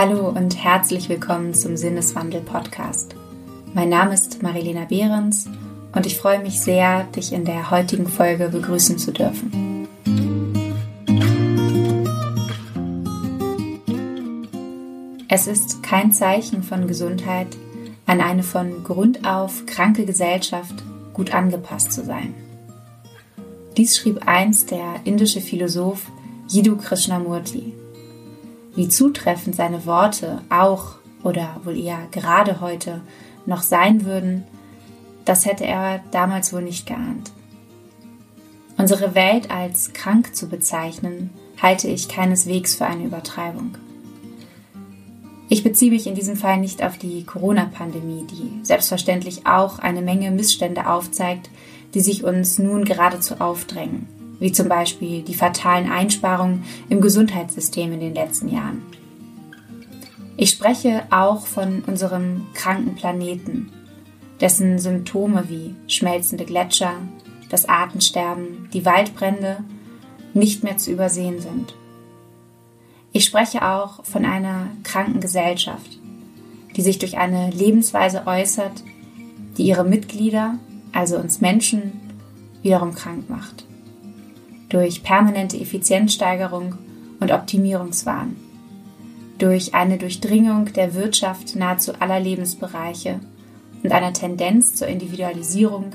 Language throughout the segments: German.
Hallo und herzlich willkommen zum Sinneswandel Podcast. Mein Name ist Marilena Behrens und ich freue mich sehr, dich in der heutigen Folge begrüßen zu dürfen. Es ist kein Zeichen von Gesundheit, an eine von Grund auf kranke Gesellschaft gut angepasst zu sein. Dies schrieb einst der indische Philosoph Jiddu Krishnamurti wie zutreffend seine Worte auch oder wohl eher gerade heute noch sein würden, das hätte er damals wohl nicht geahnt. Unsere Welt als krank zu bezeichnen, halte ich keineswegs für eine Übertreibung. Ich beziehe mich in diesem Fall nicht auf die Corona-Pandemie, die selbstverständlich auch eine Menge Missstände aufzeigt, die sich uns nun geradezu aufdrängen wie zum Beispiel die fatalen Einsparungen im Gesundheitssystem in den letzten Jahren. Ich spreche auch von unserem kranken Planeten, dessen Symptome wie schmelzende Gletscher, das Artensterben, die Waldbrände nicht mehr zu übersehen sind. Ich spreche auch von einer kranken Gesellschaft, die sich durch eine Lebensweise äußert, die ihre Mitglieder, also uns Menschen, wiederum krank macht durch permanente Effizienzsteigerung und Optimierungswahn, durch eine Durchdringung der Wirtschaft nahezu aller Lebensbereiche und einer Tendenz zur Individualisierung,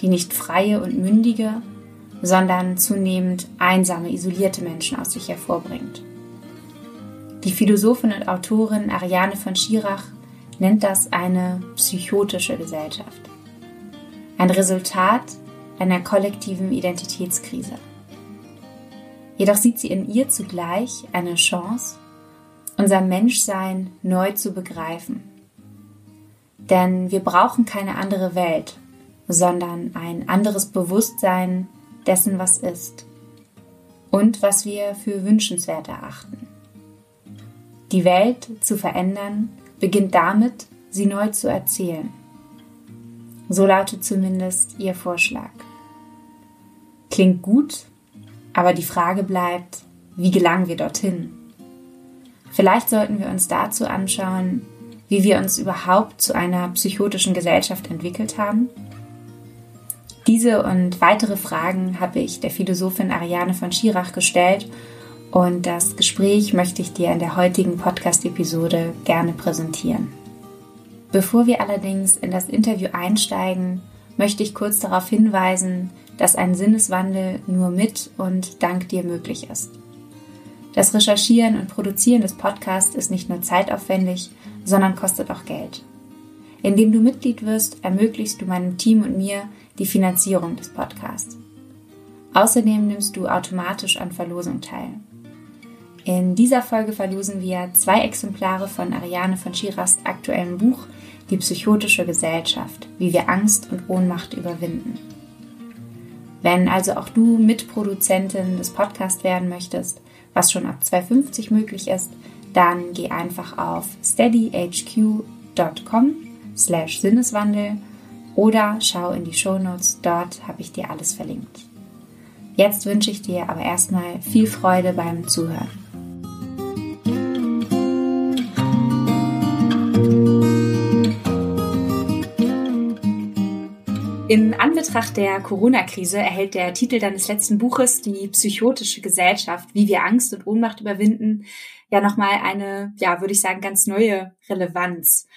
die nicht freie und mündige, sondern zunehmend einsame, isolierte Menschen aus sich hervorbringt. Die Philosophin und Autorin Ariane von Schirach nennt das eine psychotische Gesellschaft. Ein Resultat einer kollektiven Identitätskrise. Jedoch sieht sie in ihr zugleich eine Chance, unser Menschsein neu zu begreifen. Denn wir brauchen keine andere Welt, sondern ein anderes Bewusstsein dessen, was ist und was wir für wünschenswert erachten. Die Welt zu verändern beginnt damit, sie neu zu erzählen. So lautet zumindest ihr Vorschlag. Klingt gut aber die Frage bleibt, wie gelangen wir dorthin? Vielleicht sollten wir uns dazu anschauen, wie wir uns überhaupt zu einer psychotischen Gesellschaft entwickelt haben. Diese und weitere Fragen habe ich der Philosophin Ariane von Schirach gestellt und das Gespräch möchte ich dir in der heutigen Podcast-Episode gerne präsentieren. Bevor wir allerdings in das Interview einsteigen, möchte ich kurz darauf hinweisen, dass ein Sinneswandel nur mit und dank dir möglich ist. Das Recherchieren und Produzieren des Podcasts ist nicht nur zeitaufwendig, sondern kostet auch Geld. Indem du Mitglied wirst, ermöglichst du meinem Team und mir die Finanzierung des Podcasts. Außerdem nimmst du automatisch an Verlosung teil. In dieser Folge verlosen wir zwei Exemplare von Ariane von Schiras aktuellem Buch Die psychotische Gesellschaft, wie wir Angst und Ohnmacht überwinden. Wenn also auch du Mitproduzentin des Podcasts werden möchtest, was schon ab 2,50 möglich ist, dann geh einfach auf steadyhq.com slash Sinneswandel oder schau in die Shownotes, dort habe ich dir alles verlinkt. Jetzt wünsche ich dir aber erstmal viel Freude beim Zuhören. In Anbetracht der Corona-Krise erhält der Titel deines letzten Buches, Die psychotische Gesellschaft, wie wir Angst und Ohnmacht überwinden, ja nochmal eine, ja, würde ich sagen, ganz neue Relevanz.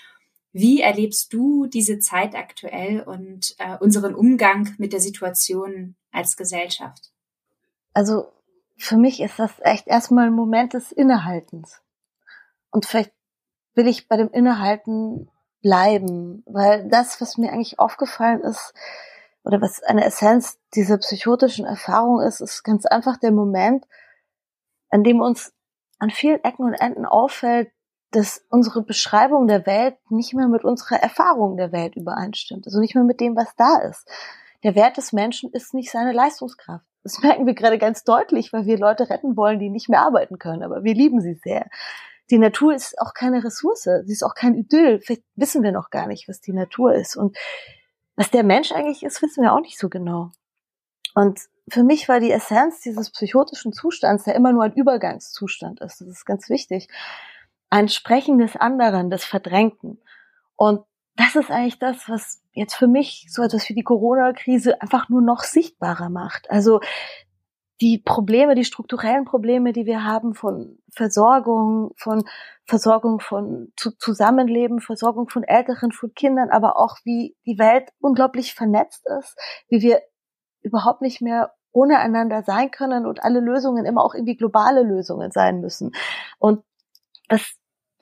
Wie erlebst du diese Zeit aktuell und äh, unseren Umgang mit der Situation als Gesellschaft? Also für mich ist das echt erstmal ein Moment des Innehaltens. Und vielleicht will ich bei dem Innehalten bleiben, weil das, was mir eigentlich aufgefallen ist, oder was eine Essenz dieser psychotischen Erfahrung ist, ist ganz einfach der Moment, an dem uns an vielen Ecken und Enden auffällt, dass unsere Beschreibung der Welt nicht mehr mit unserer Erfahrung der Welt übereinstimmt, also nicht mehr mit dem, was da ist. Der Wert des Menschen ist nicht seine Leistungskraft. Das merken wir gerade ganz deutlich, weil wir Leute retten wollen, die nicht mehr arbeiten können, aber wir lieben sie sehr die Natur ist auch keine Ressource, sie ist auch kein Idyll. Vielleicht wissen wir noch gar nicht, was die Natur ist. Und was der Mensch eigentlich ist, wissen wir auch nicht so genau. Und für mich war die Essenz dieses psychotischen Zustands, der immer nur ein Übergangszustand ist, das ist ganz wichtig, ein Sprechen des anderen, des Verdrängten. Und das ist eigentlich das, was jetzt für mich so etwas wie die Corona-Krise einfach nur noch sichtbarer macht. Also die Probleme, die strukturellen Probleme, die wir haben von Versorgung, von Versorgung von zu Zusammenleben, Versorgung von Älteren, von Kindern, aber auch wie die Welt unglaublich vernetzt ist, wie wir überhaupt nicht mehr ohne einander sein können und alle Lösungen immer auch irgendwie globale Lösungen sein müssen. Und das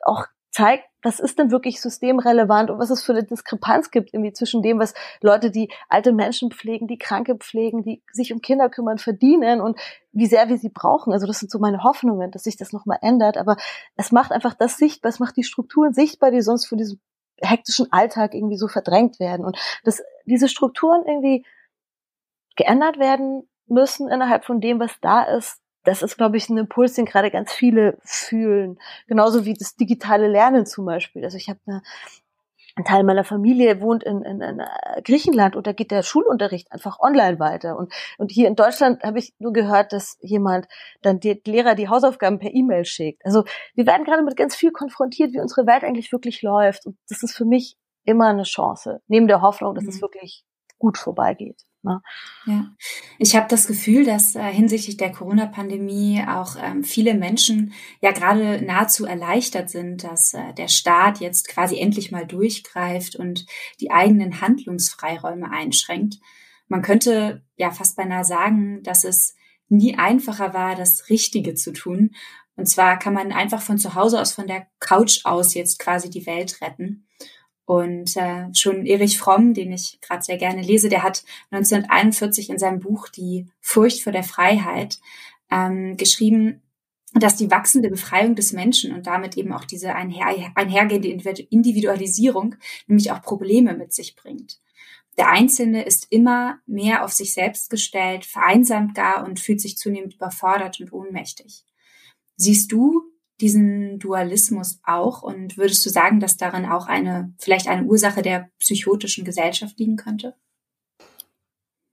auch zeigt, was ist denn wirklich systemrelevant und was es für eine Diskrepanz gibt irgendwie zwischen dem, was Leute, die alte Menschen pflegen, die Kranke pflegen, die sich um Kinder kümmern, verdienen und wie sehr wir sie brauchen. Also das sind so meine Hoffnungen, dass sich das nochmal ändert. Aber es macht einfach das sichtbar, es macht die Strukturen sichtbar, die sonst von diesem hektischen Alltag irgendwie so verdrängt werden. Und dass diese Strukturen irgendwie geändert werden müssen innerhalb von dem, was da ist, das ist, glaube ich, ein Impuls, den gerade ganz viele fühlen. Genauso wie das digitale Lernen zum Beispiel. Also ich habe eine ein Teil meiner Familie wohnt in, in, in Griechenland und da geht der Schulunterricht einfach online weiter. Und, und hier in Deutschland habe ich nur gehört, dass jemand dann die Lehrer die Hausaufgaben per E-Mail schickt. Also wir werden gerade mit ganz viel konfrontiert, wie unsere Welt eigentlich wirklich läuft. Und das ist für mich immer eine Chance, neben der Hoffnung, dass mhm. es wirklich gut vorbeigeht. Ne? Ja, ich habe das Gefühl, dass äh, hinsichtlich der Corona-Pandemie auch ähm, viele Menschen ja gerade nahezu erleichtert sind, dass äh, der Staat jetzt quasi endlich mal durchgreift und die eigenen Handlungsfreiräume einschränkt. Man könnte ja fast beinahe sagen, dass es nie einfacher war, das Richtige zu tun. Und zwar kann man einfach von zu Hause aus, von der Couch aus jetzt quasi die Welt retten. Und äh, schon Erich Fromm, den ich gerade sehr gerne lese, der hat 1941 in seinem Buch Die Furcht vor der Freiheit ähm, geschrieben, dass die wachsende Befreiung des Menschen und damit eben auch diese einher, einhergehende Individualisierung nämlich auch Probleme mit sich bringt. Der Einzelne ist immer mehr auf sich selbst gestellt, vereinsamt gar und fühlt sich zunehmend überfordert und ohnmächtig. Siehst du diesen Dualismus auch? Und würdest du sagen, dass darin auch eine, vielleicht eine Ursache der psychotischen Gesellschaft liegen könnte?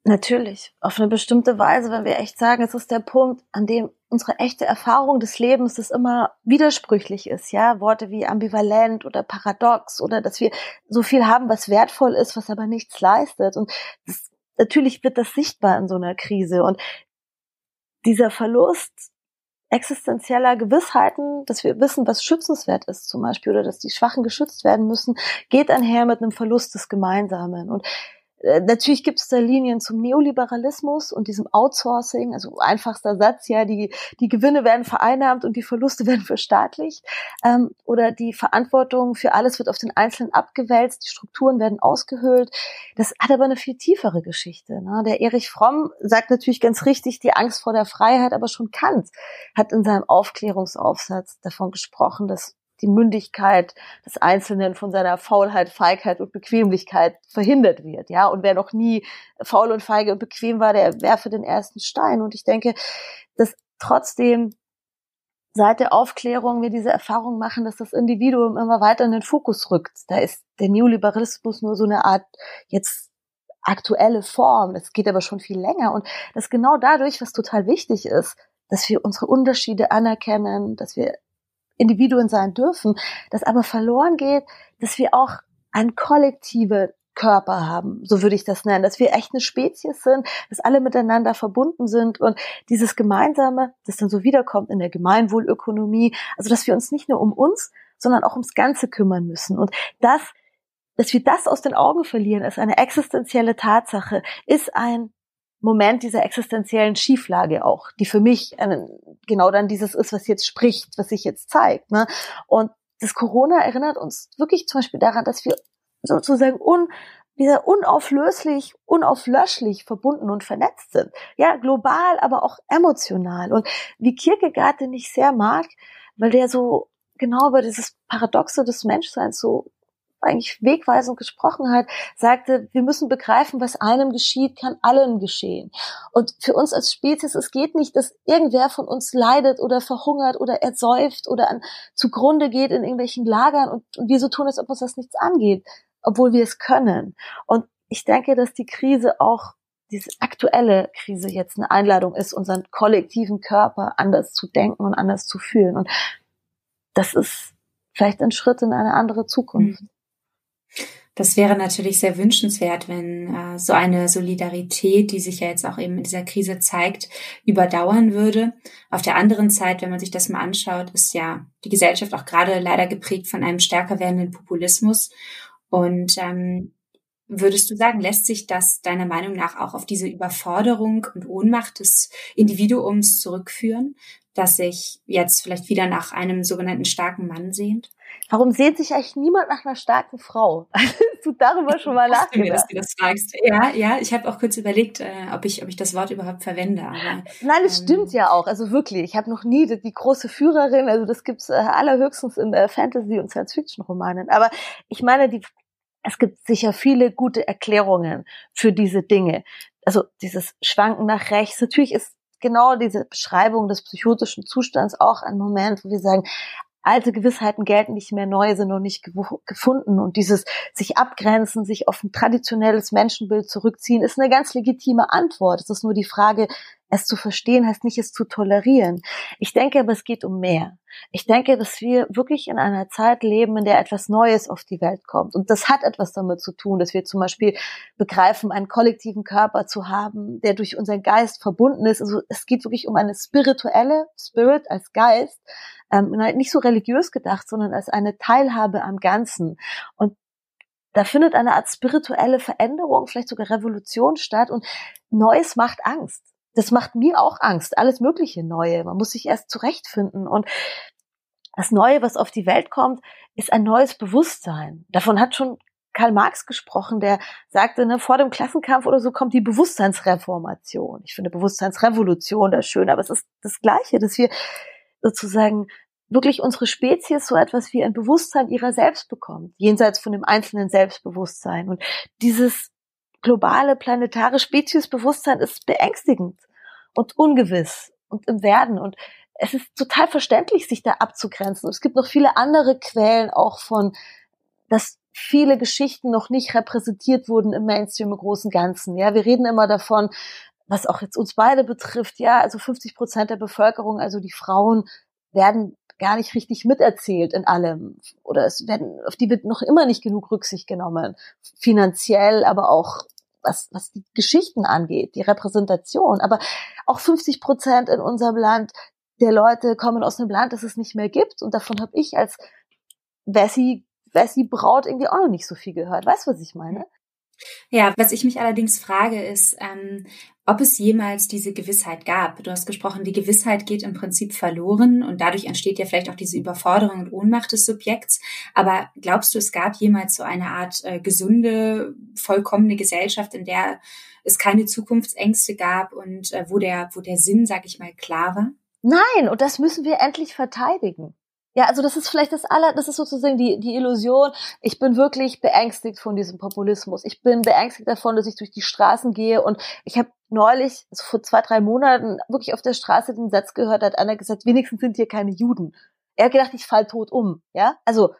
Natürlich, auf eine bestimmte Weise, wenn wir echt sagen, es ist der Punkt, an dem unsere echte Erfahrung des Lebens das immer widersprüchlich ist, ja, Worte wie ambivalent oder paradox oder dass wir so viel haben, was wertvoll ist, was aber nichts leistet und das, natürlich wird das sichtbar in so einer Krise und dieser Verlust existenzieller Gewissheiten, dass wir wissen, was schützenswert ist zum Beispiel oder dass die Schwachen geschützt werden müssen, geht einher mit einem Verlust des Gemeinsamen. Und natürlich gibt es da Linien zum Neoliberalismus und diesem Outsourcing, also einfachster Satz, ja, die, die Gewinne werden vereinnahmt und die Verluste werden verstaatlicht. Ähm, oder die Verantwortung für alles wird auf den Einzelnen abgewälzt, die Strukturen werden ausgehöhlt. Das hat aber eine viel tiefere Geschichte. Ne? Der Erich Fromm sagt natürlich ganz richtig, die Angst vor der Freiheit, aber schon Kant hat in seinem Aufklärungsaufsatz davon gesprochen, dass die Mündigkeit des Einzelnen von seiner Faulheit, Feigheit und Bequemlichkeit verhindert wird, ja. Und wer noch nie faul und feige und bequem war, der werfe den ersten Stein. Und ich denke, dass trotzdem seit der Aufklärung wir diese Erfahrung machen, dass das Individuum immer weiter in den Fokus rückt. Da ist der Neoliberalismus nur so eine Art jetzt aktuelle Form. Es geht aber schon viel länger. Und das genau dadurch, was total wichtig ist, dass wir unsere Unterschiede anerkennen, dass wir Individuen sein dürfen, das aber verloren geht, dass wir auch ein kollektive Körper haben, so würde ich das nennen, dass wir echt eine Spezies sind, dass alle miteinander verbunden sind und dieses Gemeinsame, das dann so wiederkommt in der Gemeinwohlökonomie, also dass wir uns nicht nur um uns, sondern auch ums Ganze kümmern müssen. Und das, dass wir das aus den Augen verlieren, ist eine existenzielle Tatsache, ist ein Moment dieser existenziellen Schieflage auch, die für mich äh, genau dann dieses ist, was jetzt spricht, was sich jetzt zeigt. Ne? Und das Corona erinnert uns wirklich zum Beispiel daran, dass wir sozusagen un, wieder unauflöslich, unauflöschlich verbunden und vernetzt sind. Ja, global, aber auch emotional. Und wie Kierkegaard, den ich sehr mag, weil der so genau über dieses Paradoxe des Menschseins so eigentlich wegweisend gesprochen hat, sagte, wir müssen begreifen, was einem geschieht, kann allen geschehen. Und für uns als Spezies, es geht nicht, dass irgendwer von uns leidet oder verhungert oder ersäuft oder an, zugrunde geht in irgendwelchen Lagern und, und wir so tun, als ob uns das nichts angeht, obwohl wir es können. Und ich denke, dass die Krise auch diese aktuelle Krise jetzt eine Einladung ist, unseren kollektiven Körper anders zu denken und anders zu fühlen. Und das ist vielleicht ein Schritt in eine andere Zukunft. Mhm. Das wäre natürlich sehr wünschenswert, wenn äh, so eine Solidarität, die sich ja jetzt auch eben in dieser Krise zeigt, überdauern würde. Auf der anderen Seite, wenn man sich das mal anschaut, ist ja die Gesellschaft auch gerade leider geprägt von einem stärker werdenden Populismus. Und ähm, würdest du sagen, lässt sich das deiner Meinung nach auch auf diese Überforderung und Ohnmacht des Individuums zurückführen, dass sich jetzt vielleicht wieder nach einem sogenannten starken Mann sehnt? Warum sehnt sich eigentlich niemand nach einer starken Frau? du darüber schon mal nachgedacht? Mir, dass du das fragst. Ja, ja, ich habe auch kurz überlegt, äh, ob ich, ob ich das Wort überhaupt verwende. Aber, Nein, es ähm, stimmt ja auch. Also wirklich, ich habe noch nie die, die, große Führerin. Also das gibt's äh, allerhöchstens in äh, Fantasy und Science-Fiction-Romanen. Aber ich meine, die, es gibt sicher viele gute Erklärungen für diese Dinge. Also dieses Schwanken nach rechts. Natürlich ist genau diese Beschreibung des psychotischen Zustands auch ein Moment, wo wir sagen, alte Gewissheiten gelten nicht mehr, neue sind noch nicht gefunden. Und dieses sich abgrenzen, sich auf ein traditionelles Menschenbild zurückziehen, ist eine ganz legitime Antwort. Es ist nur die Frage, es zu verstehen heißt nicht, es zu tolerieren. Ich denke aber, es geht um mehr. Ich denke, dass wir wirklich in einer Zeit leben, in der etwas Neues auf die Welt kommt. Und das hat etwas damit zu tun, dass wir zum Beispiel begreifen, einen kollektiven Körper zu haben, der durch unseren Geist verbunden ist. Also es geht wirklich um eine spirituelle, Spirit als Geist, ähm, nicht so religiös gedacht, sondern als eine Teilhabe am Ganzen. Und da findet eine Art spirituelle Veränderung, vielleicht sogar Revolution statt und Neues macht Angst. Das macht mir auch Angst, alles mögliche Neue. Man muss sich erst zurechtfinden und das Neue, was auf die Welt kommt, ist ein neues Bewusstsein. Davon hat schon Karl Marx gesprochen, der sagte, ne, vor dem Klassenkampf oder so kommt die Bewusstseinsreformation. Ich finde Bewusstseinsrevolution das schön, aber es ist das Gleiche, dass wir sozusagen wirklich unsere Spezies so etwas wie ein Bewusstsein ihrer selbst bekommt, jenseits von dem einzelnen Selbstbewusstsein. Und dieses globale planetare Speziesbewusstsein ist beängstigend und ungewiss und im Werden. Und es ist total verständlich, sich da abzugrenzen. Und es gibt noch viele andere Quellen auch von, dass viele Geschichten noch nicht repräsentiert wurden im Mainstream im großen Ganzen. Ja, wir reden immer davon, was auch jetzt uns beide betrifft. Ja, also 50 Prozent der Bevölkerung, also die Frauen werden gar nicht richtig miterzählt in allem oder es werden auf die wird noch immer nicht genug Rücksicht genommen finanziell aber auch was was die Geschichten angeht die Repräsentation. Aber auch 50 Prozent in unserem Land der Leute kommen aus einem Land das es nicht mehr gibt. Und davon habe ich als Wessi Wessi Braut irgendwie auch noch nicht so viel gehört. Weißt du was ich meine? Ja, was ich mich allerdings frage, ist, ähm, ob es jemals diese Gewissheit gab. Du hast gesprochen, die Gewissheit geht im Prinzip verloren und dadurch entsteht ja vielleicht auch diese Überforderung und Ohnmacht des Subjekts. Aber glaubst du, es gab jemals so eine Art äh, gesunde, vollkommene Gesellschaft, in der es keine Zukunftsängste gab und äh, wo der, wo der Sinn, sag ich mal, klar war? Nein, und das müssen wir endlich verteidigen. Ja, also das ist vielleicht das aller, das ist sozusagen die, die Illusion. Ich bin wirklich beängstigt von diesem Populismus. Ich bin beängstigt davon, dass ich durch die Straßen gehe und ich habe neulich, also vor zwei, drei Monaten, wirklich auf der Straße den Satz gehört, hat einer gesagt, wenigstens sind hier keine Juden. Er hat gedacht, ich fall tot um. Ja, also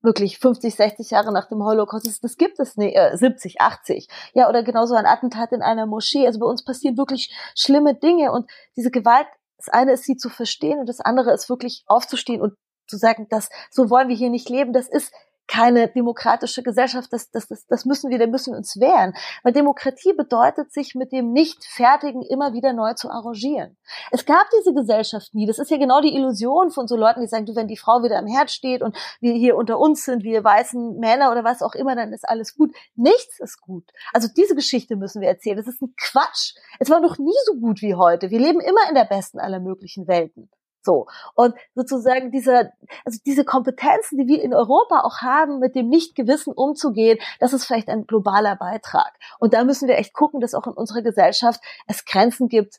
wirklich 50, 60 Jahre nach dem Holocaust, das, das gibt es nicht, äh, 70, 80. Ja, oder genauso ein Attentat in einer Moschee. Also bei uns passieren wirklich schlimme Dinge und diese Gewalt, das eine ist sie zu verstehen und das andere ist wirklich aufzustehen und zu sagen, dass so wollen wir hier nicht leben, das ist keine demokratische Gesellschaft, das, das, das, das müssen wir, da müssen wir uns wehren. Weil Demokratie bedeutet, sich mit dem Nicht-Fertigen immer wieder neu zu arrangieren. Es gab diese Gesellschaft nie. Das ist ja genau die Illusion von so Leuten, die sagen, du, wenn die Frau wieder am Herd steht und wir hier unter uns sind, wir weißen Männer oder was auch immer, dann ist alles gut. Nichts ist gut. Also diese Geschichte müssen wir erzählen. Das ist ein Quatsch. Es war noch nie so gut wie heute. Wir leben immer in der besten aller möglichen Welten. So. Und sozusagen dieser, also diese Kompetenzen, die wir in Europa auch haben, mit dem Nichtgewissen umzugehen, das ist vielleicht ein globaler Beitrag. Und da müssen wir echt gucken, dass auch in unserer Gesellschaft es Grenzen gibt,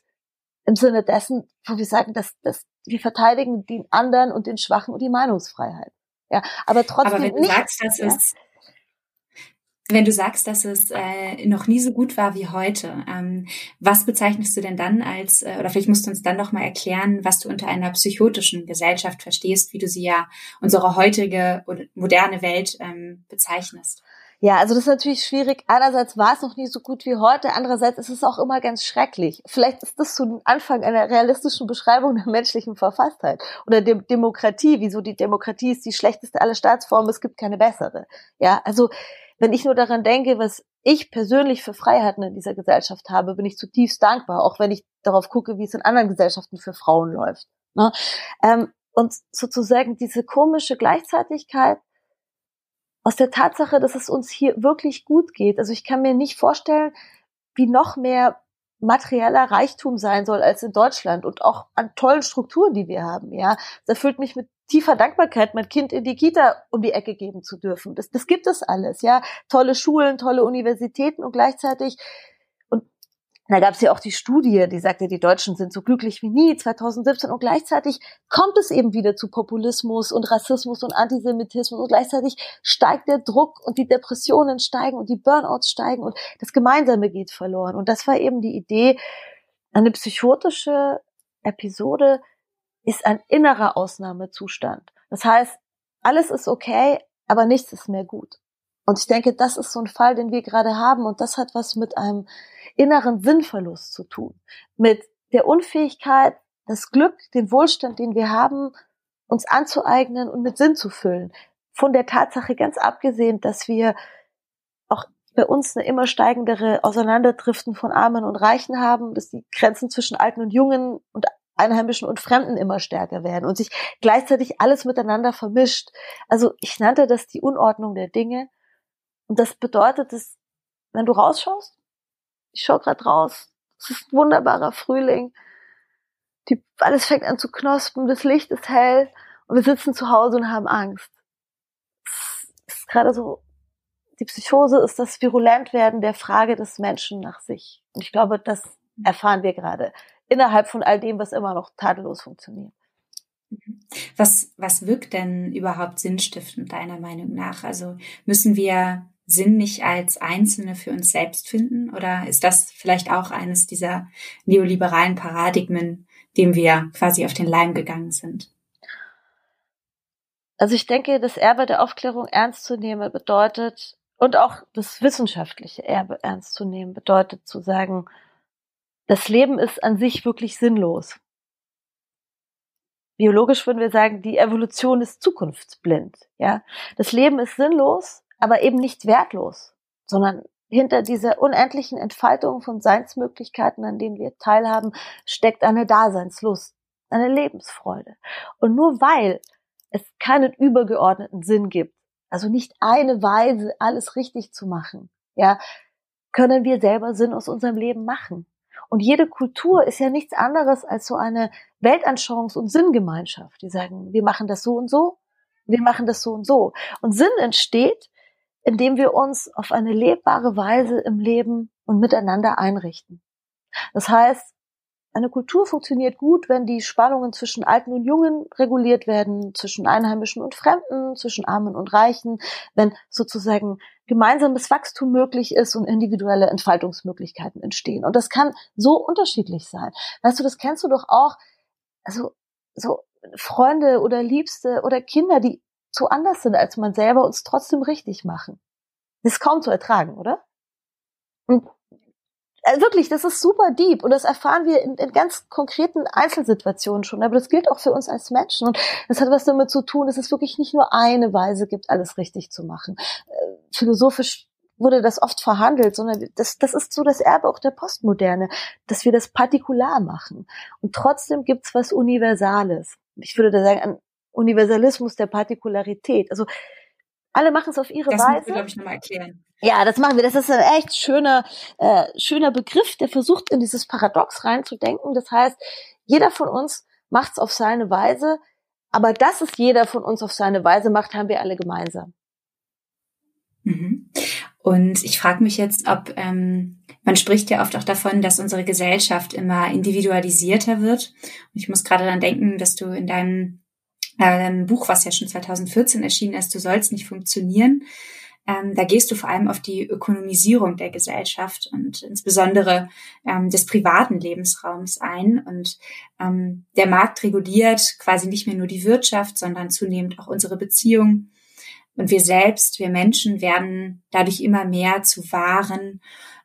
im Sinne dessen, wo wir sagen, dass, dass wir verteidigen den anderen und den Schwachen und die Meinungsfreiheit. Ja, aber trotzdem aber wenn du nicht, sagst, dass ja? es wenn du sagst, dass es äh, noch nie so gut war wie heute, ähm, was bezeichnest du denn dann als, äh, oder vielleicht musst du uns dann noch mal erklären, was du unter einer psychotischen Gesellschaft verstehst, wie du sie ja unsere heutige moderne Welt ähm, bezeichnest? Ja, also das ist natürlich schwierig. Einerseits war es noch nie so gut wie heute, andererseits ist es auch immer ganz schrecklich. Vielleicht ist das so ein Anfang einer realistischen Beschreibung der menschlichen Verfasstheit oder der Demokratie, wieso die Demokratie ist die schlechteste aller Staatsformen, es gibt keine bessere. Ja, also wenn ich nur daran denke, was ich persönlich für Freiheiten in dieser Gesellschaft habe, bin ich zutiefst dankbar, auch wenn ich darauf gucke, wie es in anderen Gesellschaften für Frauen läuft. Ne? Ähm, und sozusagen diese komische Gleichzeitigkeit aus der Tatsache, dass es uns hier wirklich gut geht. Also ich kann mir nicht vorstellen, wie noch mehr materieller Reichtum sein soll als in Deutschland und auch an tollen Strukturen, die wir haben. Ja, das erfüllt mich mit tiefer Dankbarkeit, mein Kind in die Kita um die Ecke geben zu dürfen. Das, das gibt es alles. Ja, tolle Schulen, tolle Universitäten und gleichzeitig da gab es ja auch die Studie, die sagte, die Deutschen sind so glücklich wie nie 2017 und gleichzeitig kommt es eben wieder zu Populismus und Rassismus und Antisemitismus und gleichzeitig steigt der Druck und die Depressionen steigen und die Burnouts steigen und das Gemeinsame geht verloren. Und das war eben die Idee, eine psychotische Episode ist ein innerer Ausnahmezustand. Das heißt, alles ist okay, aber nichts ist mehr gut. Und ich denke, das ist so ein Fall, den wir gerade haben und das hat was mit einem inneren Sinnverlust zu tun, mit der Unfähigkeit, das Glück, den Wohlstand, den wir haben, uns anzueignen und mit Sinn zu füllen. Von der Tatsache ganz abgesehen, dass wir auch bei uns eine immer steigendere Auseinanderdriften von Armen und Reichen haben, dass die Grenzen zwischen Alten und Jungen und Einheimischen und Fremden immer stärker werden und sich gleichzeitig alles miteinander vermischt. Also ich nannte das die Unordnung der Dinge. Und das bedeutet, dass wenn du rausschaust, ich schaue gerade raus. Es ist ein wunderbarer Frühling. Die, alles fängt an zu knospen, das Licht ist hell und wir sitzen zu Hause und haben Angst. Es ist gerade so, die Psychose ist das Virulentwerden der Frage des Menschen nach sich. Und ich glaube, das erfahren wir gerade innerhalb von all dem, was immer noch tadellos funktioniert. Was, was wirkt denn überhaupt sinnstiftend deiner Meinung nach? Also müssen wir Sinn nicht als Einzelne für uns selbst finden? Oder ist das vielleicht auch eines dieser neoliberalen Paradigmen, dem wir quasi auf den Leim gegangen sind? Also ich denke, das Erbe der Aufklärung ernst zu nehmen bedeutet, und auch das wissenschaftliche Erbe ernst zu nehmen, bedeutet zu sagen, das Leben ist an sich wirklich sinnlos. Biologisch würden wir sagen, die Evolution ist zukunftsblind, ja. Das Leben ist sinnlos, aber eben nicht wertlos, sondern hinter dieser unendlichen Entfaltung von Seinsmöglichkeiten, an denen wir teilhaben, steckt eine Daseinslust, eine Lebensfreude. Und nur weil es keinen übergeordneten Sinn gibt, also nicht eine Weise, alles richtig zu machen, ja, können wir selber Sinn aus unserem Leben machen. Und jede Kultur ist ja nichts anderes als so eine Weltanschauungs- und Sinngemeinschaft. Die sagen, wir machen das so und so, wir machen das so und so. Und Sinn entsteht, indem wir uns auf eine lebbare Weise im Leben und miteinander einrichten. Das heißt, eine Kultur funktioniert gut, wenn die Spannungen zwischen Alten und Jungen reguliert werden, zwischen Einheimischen und Fremden, zwischen Armen und Reichen, wenn sozusagen gemeinsames Wachstum möglich ist und individuelle Entfaltungsmöglichkeiten entstehen. Und das kann so unterschiedlich sein. Weißt du, das kennst du doch auch, also so Freunde oder Liebste oder Kinder, die so anders sind als man selber, uns trotzdem richtig machen. Das ist kaum zu ertragen, oder? Und also wirklich, das ist super deep und das erfahren wir in, in, ganz konkreten Einzelsituationen schon. Aber das gilt auch für uns als Menschen und das hat was damit zu tun, dass es wirklich nicht nur eine Weise gibt, alles richtig zu machen. Äh, philosophisch wurde das oft verhandelt, sondern das, das ist so das Erbe auch der Postmoderne, dass wir das partikular machen. Und trotzdem gibt's was Universales. Ich würde da sagen, ein Universalismus der Partikularität. Also alle machen es auf ihre das Weise. Das glaube ich, nochmal erklären. Ja, das machen wir. Das ist ein echt schöner, äh, schöner Begriff, der versucht, in dieses Paradox reinzudenken. Das heißt, jeder von uns macht es auf seine Weise, aber dass es jeder von uns auf seine Weise macht, haben wir alle gemeinsam. Mhm. Und ich frage mich jetzt, ob ähm, man spricht ja oft auch davon, dass unsere Gesellschaft immer individualisierter wird. Und ich muss gerade dann denken, dass du in deinem ähm, Buch, was ja schon 2014 erschienen ist, Du sollst nicht funktionieren. Ähm, da gehst du vor allem auf die Ökonomisierung der Gesellschaft und insbesondere ähm, des privaten Lebensraums ein. Und ähm, der Markt reguliert quasi nicht mehr nur die Wirtschaft, sondern zunehmend auch unsere Beziehungen. Und wir selbst, wir Menschen werden dadurch immer mehr zu Waren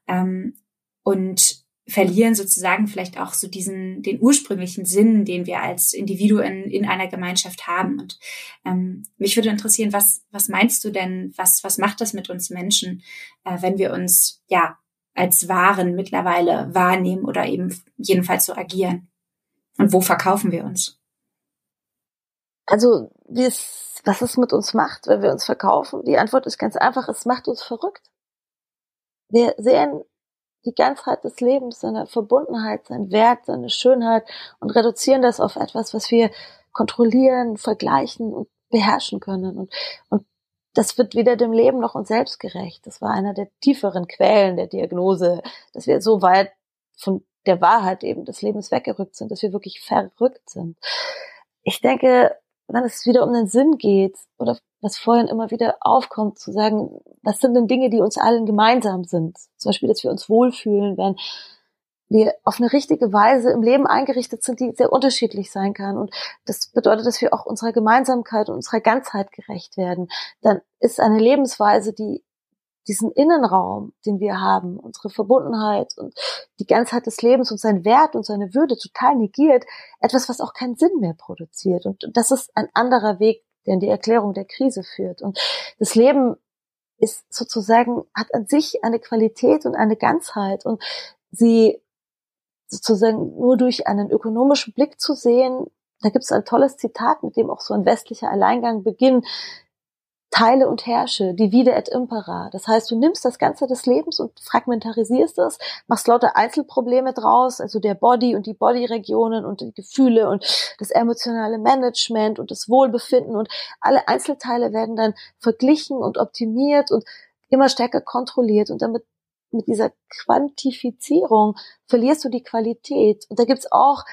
ähm, und verlieren sozusagen vielleicht auch so diesen den ursprünglichen Sinn, den wir als Individuen in einer Gemeinschaft haben. Und ähm, mich würde interessieren, was was meinst du denn? Was was macht das mit uns Menschen, äh, wenn wir uns ja als Waren mittlerweile wahrnehmen oder eben jedenfalls so agieren? Und wo verkaufen wir uns? Also es, was es mit uns macht, wenn wir uns verkaufen? Die Antwort ist ganz einfach: Es macht uns verrückt. Wir sehen die Ganzheit des Lebens, seine Verbundenheit, sein Wert, seine Schönheit und reduzieren das auf etwas, was wir kontrollieren, vergleichen und beherrschen können. Und, und das wird weder dem Leben noch uns selbst gerecht. Das war einer der tieferen Quellen der Diagnose, dass wir so weit von der Wahrheit eben des Lebens weggerückt sind, dass wir wirklich verrückt sind. Ich denke, wenn es wieder um den Sinn geht oder was vorhin immer wieder aufkommt, zu sagen, was sind denn Dinge, die uns allen gemeinsam sind? Zum Beispiel, dass wir uns wohlfühlen, wenn wir auf eine richtige Weise im Leben eingerichtet sind, die sehr unterschiedlich sein kann. Und das bedeutet, dass wir auch unserer Gemeinsamkeit und unserer Ganzheit gerecht werden. Dann ist eine Lebensweise, die diesen Innenraum, den wir haben, unsere Verbundenheit und die Ganzheit des Lebens und sein Wert und seine Würde total negiert, etwas, was auch keinen Sinn mehr produziert. Und das ist ein anderer Weg, der in die Erklärung der Krise führt. Und das Leben ist sozusagen, hat an sich eine Qualität und eine Ganzheit und sie sozusagen nur durch einen ökonomischen Blick zu sehen, da gibt es ein tolles Zitat, mit dem auch so ein westlicher Alleingang beginnt, teile und herrsche, divide et impera. Das heißt, du nimmst das Ganze des Lebens und fragmentarisierst es, machst lauter Einzelprobleme draus, also der Body und die Bodyregionen und die Gefühle und das emotionale Management und das Wohlbefinden und alle Einzelteile werden dann verglichen und optimiert und immer stärker kontrolliert und damit mit dieser Quantifizierung verlierst du die Qualität. Und da gibt's auch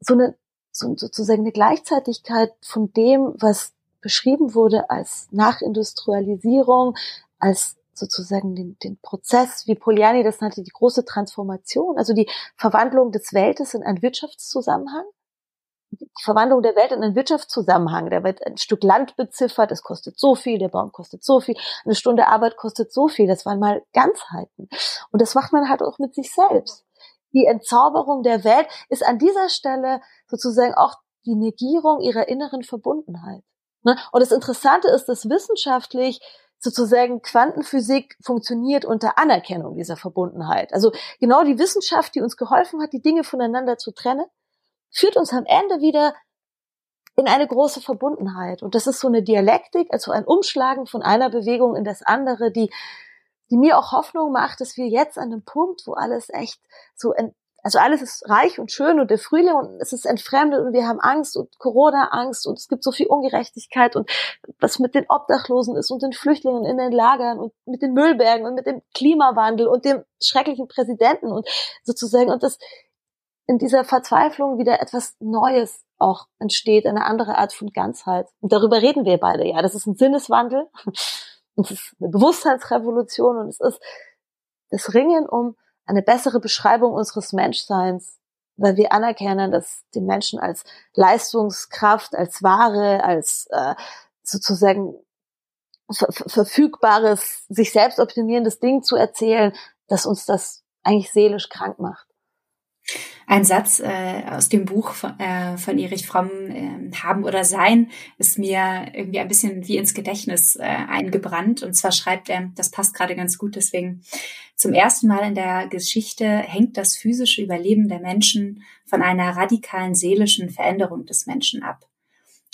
so eine so, sozusagen eine Gleichzeitigkeit von dem, was beschrieben wurde als Nachindustrialisierung, als sozusagen den, den Prozess, wie Poliani das nannte, die große Transformation, also die Verwandlung des Weltes in einen Wirtschaftszusammenhang. Die Verwandlung der Welt in einen Wirtschaftszusammenhang. Da wird ein Stück Land beziffert, es kostet so viel, der Baum kostet so viel, eine Stunde Arbeit kostet so viel. Das waren mal Ganzheiten. Und das macht man halt auch mit sich selbst. Die Entzauberung der Welt ist an dieser Stelle sozusagen auch die Negierung ihrer inneren Verbundenheit. Ne? Und das Interessante ist, dass wissenschaftlich sozusagen Quantenphysik funktioniert unter Anerkennung dieser Verbundenheit. Also genau die Wissenschaft, die uns geholfen hat, die Dinge voneinander zu trennen, führt uns am Ende wieder in eine große Verbundenheit. Und das ist so eine Dialektik, also ein Umschlagen von einer Bewegung in das andere, die, die mir auch Hoffnung macht, dass wir jetzt an dem Punkt, wo alles echt so also alles ist reich und schön und der Frühling und es ist entfremdet und wir haben Angst und Corona-Angst und es gibt so viel Ungerechtigkeit und was mit den Obdachlosen ist und den Flüchtlingen in den Lagern und mit den Müllbergen und mit dem Klimawandel und dem schrecklichen Präsidenten und sozusagen und das in dieser Verzweiflung wieder etwas Neues auch entsteht, eine andere Art von Ganzheit. Und darüber reden wir beide, ja. Das ist ein Sinneswandel. Und es ist eine Bewusstseinsrevolution und es ist das Ringen um eine bessere Beschreibung unseres Menschseins, weil wir anerkennen, dass den Menschen als Leistungskraft, als Ware, als äh, sozusagen ver verfügbares, sich selbst optimierendes Ding zu erzählen, dass uns das eigentlich seelisch krank macht. Ein Satz äh, aus dem Buch von, äh, von Erich Fromm, äh, Haben oder Sein, ist mir irgendwie ein bisschen wie ins Gedächtnis äh, eingebrannt. Und zwar schreibt er, das passt gerade ganz gut, deswegen, zum ersten Mal in der Geschichte hängt das physische Überleben der Menschen von einer radikalen seelischen Veränderung des Menschen ab.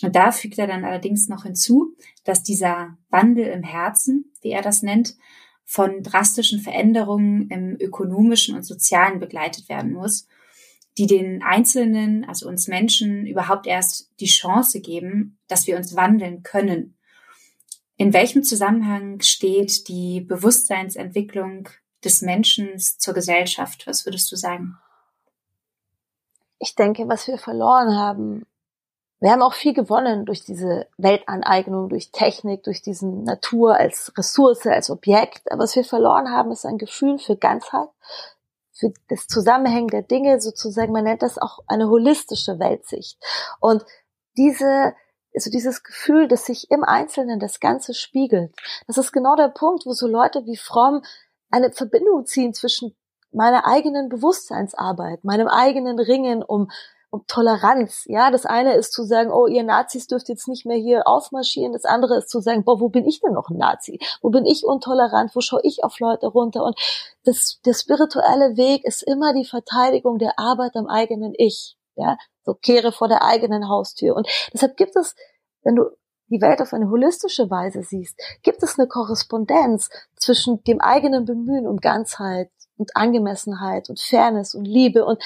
Und da fügt er dann allerdings noch hinzu, dass dieser Wandel im Herzen, wie er das nennt, von drastischen Veränderungen im ökonomischen und sozialen begleitet werden muss, die den Einzelnen, also uns Menschen, überhaupt erst die Chance geben, dass wir uns wandeln können. In welchem Zusammenhang steht die Bewusstseinsentwicklung des Menschen zur Gesellschaft? Was würdest du sagen? Ich denke, was wir verloren haben, wir haben auch viel gewonnen durch diese Weltaneignung, durch Technik, durch diesen Natur als Ressource, als Objekt. Aber was wir verloren haben, ist ein Gefühl für Ganzheit, für das Zusammenhängen der Dinge sozusagen. Man nennt das auch eine holistische Weltsicht. Und diese also dieses Gefühl, dass sich im Einzelnen das Ganze spiegelt. Das ist genau der Punkt, wo so Leute wie Fromm eine Verbindung ziehen zwischen meiner eigenen Bewusstseinsarbeit, meinem eigenen Ringen um um Toleranz. Ja, das eine ist zu sagen, oh, ihr Nazis dürft jetzt nicht mehr hier aufmarschieren. Das andere ist zu sagen, boah, wo bin ich denn noch ein Nazi? Wo bin ich intolerant? Wo schaue ich auf Leute runter? Und das, der spirituelle Weg ist immer die Verteidigung der Arbeit am eigenen Ich. Ja, so kehre vor der eigenen Haustür. Und deshalb gibt es, wenn du die Welt auf eine holistische Weise siehst, gibt es eine Korrespondenz zwischen dem eigenen Bemühen um Ganzheit und Angemessenheit und Fairness und Liebe und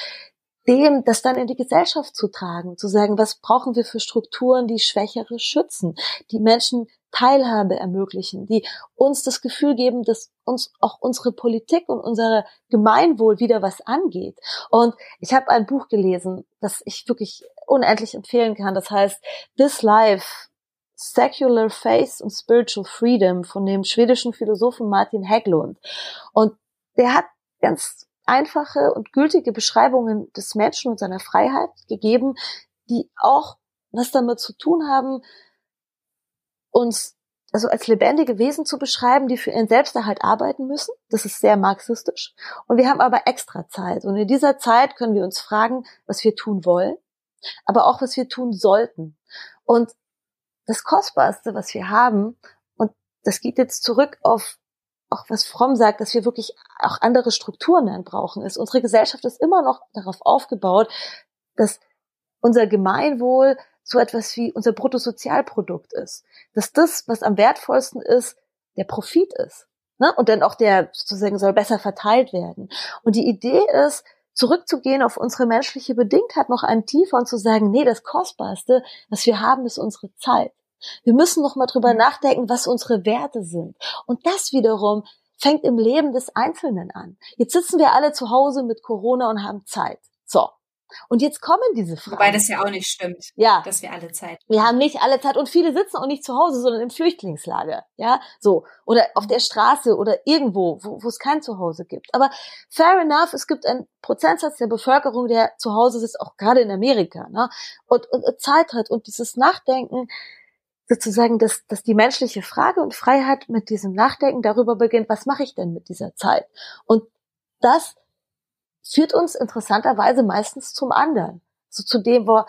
dem, das dann in die Gesellschaft zu tragen, zu sagen, was brauchen wir für Strukturen, die Schwächere schützen, die Menschen Teilhabe ermöglichen, die uns das Gefühl geben, dass uns auch unsere Politik und unser Gemeinwohl wieder was angeht. Und ich habe ein Buch gelesen, das ich wirklich unendlich empfehlen kann. Das heißt This Life, Secular Faith and Spiritual Freedom von dem schwedischen Philosophen Martin Hägglund. Und der hat ganz einfache und gültige Beschreibungen des Menschen und seiner Freiheit gegeben, die auch was damit zu tun haben, uns also als lebendige Wesen zu beschreiben, die für ihren Selbsterhalt arbeiten müssen. Das ist sehr marxistisch. Und wir haben aber extra Zeit. Und in dieser Zeit können wir uns fragen, was wir tun wollen, aber auch was wir tun sollten. Und das Kostbarste, was wir haben, und das geht jetzt zurück auf auch was Fromm sagt, dass wir wirklich auch andere Strukturen dann brauchen, ist, unsere Gesellschaft ist immer noch darauf aufgebaut, dass unser Gemeinwohl so etwas wie unser Bruttosozialprodukt ist. Dass das, was am wertvollsten ist, der Profit ist. Ne? Und dann auch der sozusagen soll besser verteilt werden. Und die Idee ist, zurückzugehen auf unsere menschliche Bedingtheit noch einen tiefer und zu sagen, nee, das Kostbarste, was wir haben, ist unsere Zeit. Wir müssen noch mal drüber mhm. nachdenken, was unsere Werte sind. Und das wiederum fängt im Leben des Einzelnen an. Jetzt sitzen wir alle zu Hause mit Corona und haben Zeit. So. Und jetzt kommen diese Fragen. Wobei das ja auch nicht stimmt. Ja. Dass wir alle Zeit. Wir haben nicht alle Zeit und viele sitzen auch nicht zu Hause, sondern im Flüchtlingslager. Ja, so. Oder auf der Straße oder irgendwo, wo, wo es kein Zuhause gibt. Aber fair enough, es gibt einen Prozentsatz der Bevölkerung, der zu Hause sitzt, auch gerade in Amerika, ne? Und, und, und Zeit hat und dieses Nachdenken, sozusagen, dass, dass die menschliche Frage und Freiheit mit diesem Nachdenken darüber beginnt, was mache ich denn mit dieser Zeit? Und das führt uns interessanterweise meistens zum anderen. So zu dem, wo,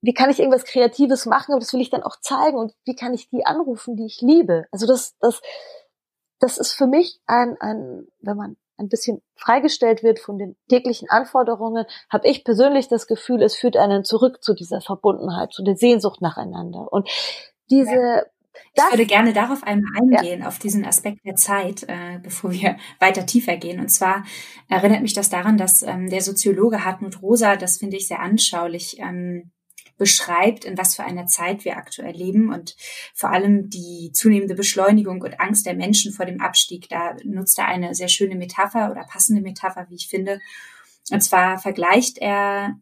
wie kann ich irgendwas Kreatives machen, aber das will ich dann auch zeigen und wie kann ich die anrufen, die ich liebe? Also das, das, das ist für mich ein, ein, wenn man ein bisschen freigestellt wird von den täglichen Anforderungen, habe ich persönlich das Gefühl, es führt einen zurück zu dieser Verbundenheit, zu der Sehnsucht nacheinander. Und diese ja. Ich würde gerne darauf einmal eingehen, ja. auf diesen Aspekt der Zeit, äh, bevor wir weiter tiefer gehen. Und zwar erinnert mich das daran, dass ähm, der Soziologe Hartmut Rosa, das finde ich sehr anschaulich, ähm, beschreibt, in was für einer Zeit wir aktuell leben und vor allem die zunehmende Beschleunigung und Angst der Menschen vor dem Abstieg. Da nutzt er eine sehr schöne Metapher oder passende Metapher, wie ich finde. Und zwar vergleicht er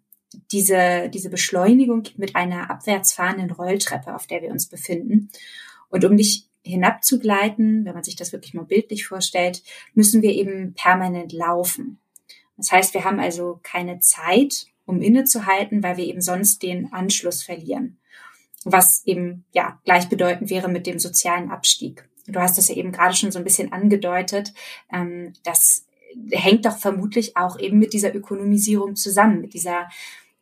diese, diese Beschleunigung mit einer abwärts fahrenden Rolltreppe, auf der wir uns befinden. Und um nicht hinabzugleiten, wenn man sich das wirklich mal bildlich vorstellt, müssen wir eben permanent laufen. Das heißt, wir haben also keine Zeit, um innezuhalten, weil wir eben sonst den Anschluss verlieren. Was eben, ja, gleichbedeutend wäre mit dem sozialen Abstieg. Du hast das ja eben gerade schon so ein bisschen angedeutet. Ähm, das hängt doch vermutlich auch eben mit dieser Ökonomisierung zusammen, mit dieser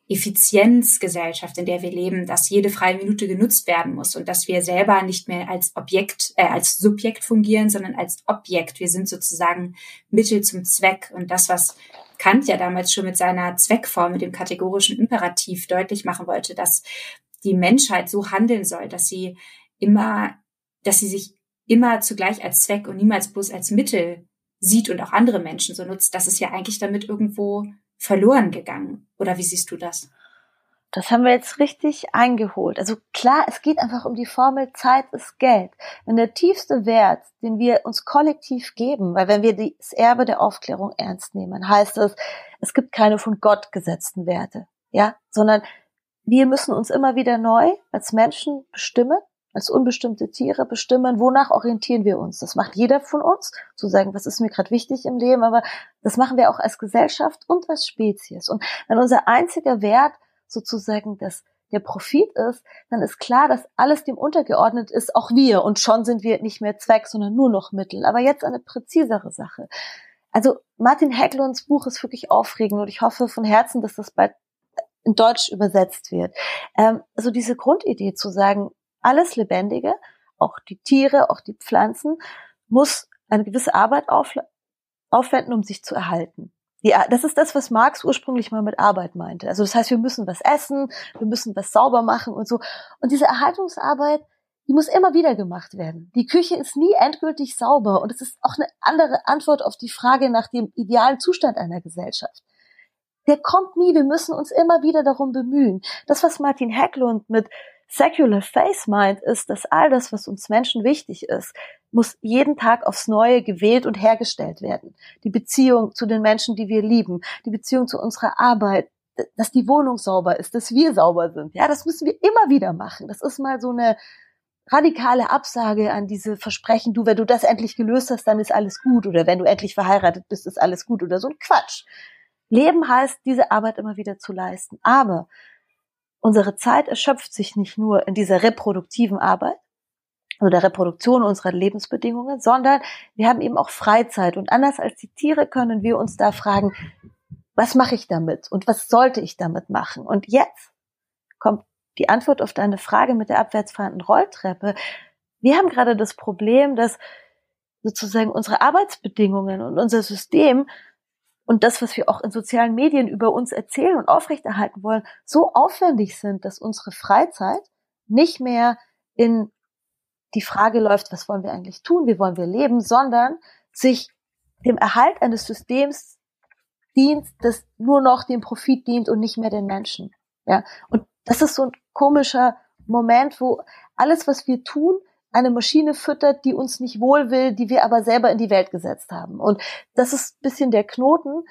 Effizienzgesellschaft, in der wir leben, dass jede freie Minute genutzt werden muss und dass wir selber nicht mehr als Objekt, äh, als Subjekt fungieren, sondern als Objekt. Wir sind sozusagen Mittel zum Zweck. Und das, was Kant ja damals schon mit seiner Zweckform, mit dem kategorischen Imperativ deutlich machen wollte, dass die Menschheit so handeln soll, dass sie immer, dass sie sich immer zugleich als Zweck und niemals bloß als Mittel sieht und auch andere Menschen so nutzt, das ist ja eigentlich damit irgendwo verloren gegangen. Oder wie siehst du das? Das haben wir jetzt richtig eingeholt. Also klar, es geht einfach um die Formel Zeit ist Geld. Wenn der tiefste Wert, den wir uns kollektiv geben, weil wenn wir das Erbe der Aufklärung ernst nehmen, heißt es, es gibt keine von Gott gesetzten Werte, ja, sondern wir müssen uns immer wieder neu als Menschen bestimmen, als unbestimmte Tiere bestimmen, wonach orientieren wir uns. Das macht jeder von uns, zu sagen, was ist mir gerade wichtig im Leben, aber das machen wir auch als Gesellschaft und als Spezies. Und wenn unser einziger Wert sozusagen das der Profit ist, dann ist klar, dass alles dem untergeordnet ist, auch wir. Und schon sind wir nicht mehr Zweck, sondern nur noch Mittel. Aber jetzt eine präzisere Sache. Also Martin Hecklunds Buch ist wirklich aufregend und ich hoffe von Herzen, dass das bald in Deutsch übersetzt wird. Ähm, also diese Grundidee zu sagen, alles Lebendige, auch die Tiere, auch die Pflanzen, muss eine gewisse Arbeit auf, aufwenden, um sich zu erhalten. Ja, das ist das, was Marx ursprünglich mal mit Arbeit meinte. Also das heißt, wir müssen was essen, wir müssen was sauber machen und so. Und diese Erhaltungsarbeit, die muss immer wieder gemacht werden. Die Küche ist nie endgültig sauber und es ist auch eine andere Antwort auf die Frage nach dem idealen Zustand einer Gesellschaft. Der kommt nie, wir müssen uns immer wieder darum bemühen. Das, was Martin Hecklund mit Secular Face meint, ist, dass all das, was uns Menschen wichtig ist, muss jeden Tag aufs Neue gewählt und hergestellt werden. Die Beziehung zu den Menschen, die wir lieben, die Beziehung zu unserer Arbeit, dass die Wohnung sauber ist, dass wir sauber sind. Ja, das müssen wir immer wieder machen. Das ist mal so eine radikale Absage an diese Versprechen, du, wenn du das endlich gelöst hast, dann ist alles gut oder wenn du endlich verheiratet bist, ist alles gut oder so ein Quatsch. Leben heißt, diese Arbeit immer wieder zu leisten. Aber unsere Zeit erschöpft sich nicht nur in dieser reproduktiven Arbeit oder der Reproduktion unserer Lebensbedingungen, sondern wir haben eben auch Freizeit. Und anders als die Tiere können wir uns da fragen, was mache ich damit und was sollte ich damit machen? Und jetzt kommt die Antwort auf deine Frage mit der abwärtsfahrenden Rolltreppe. Wir haben gerade das Problem, dass sozusagen unsere Arbeitsbedingungen und unser System und das, was wir auch in sozialen Medien über uns erzählen und aufrechterhalten wollen, so aufwendig sind, dass unsere Freizeit nicht mehr in die Frage läuft, was wollen wir eigentlich tun, wie wollen wir leben, sondern sich dem Erhalt eines Systems dient, das nur noch dem Profit dient und nicht mehr den Menschen. Ja, und das ist so ein komischer Moment, wo alles, was wir tun, eine Maschine füttert, die uns nicht wohl will, die wir aber selber in die Welt gesetzt haben. Und das ist ein bisschen der Knoten,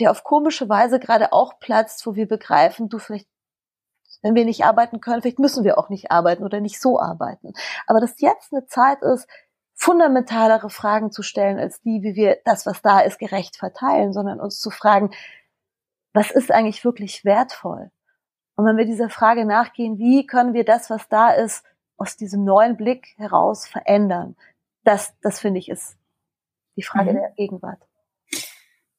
der auf komische Weise gerade auch platzt, wo wir begreifen, du vielleicht, wenn wir nicht arbeiten können, vielleicht müssen wir auch nicht arbeiten oder nicht so arbeiten. Aber dass jetzt eine Zeit ist, fundamentalere Fragen zu stellen als die, wie wir das, was da ist, gerecht verteilen, sondern uns zu fragen, was ist eigentlich wirklich wertvoll? Und wenn wir dieser Frage nachgehen, wie können wir das, was da ist, aus diesem neuen Blick heraus verändern? Das, das finde ich ist die Frage mhm. der Gegenwart.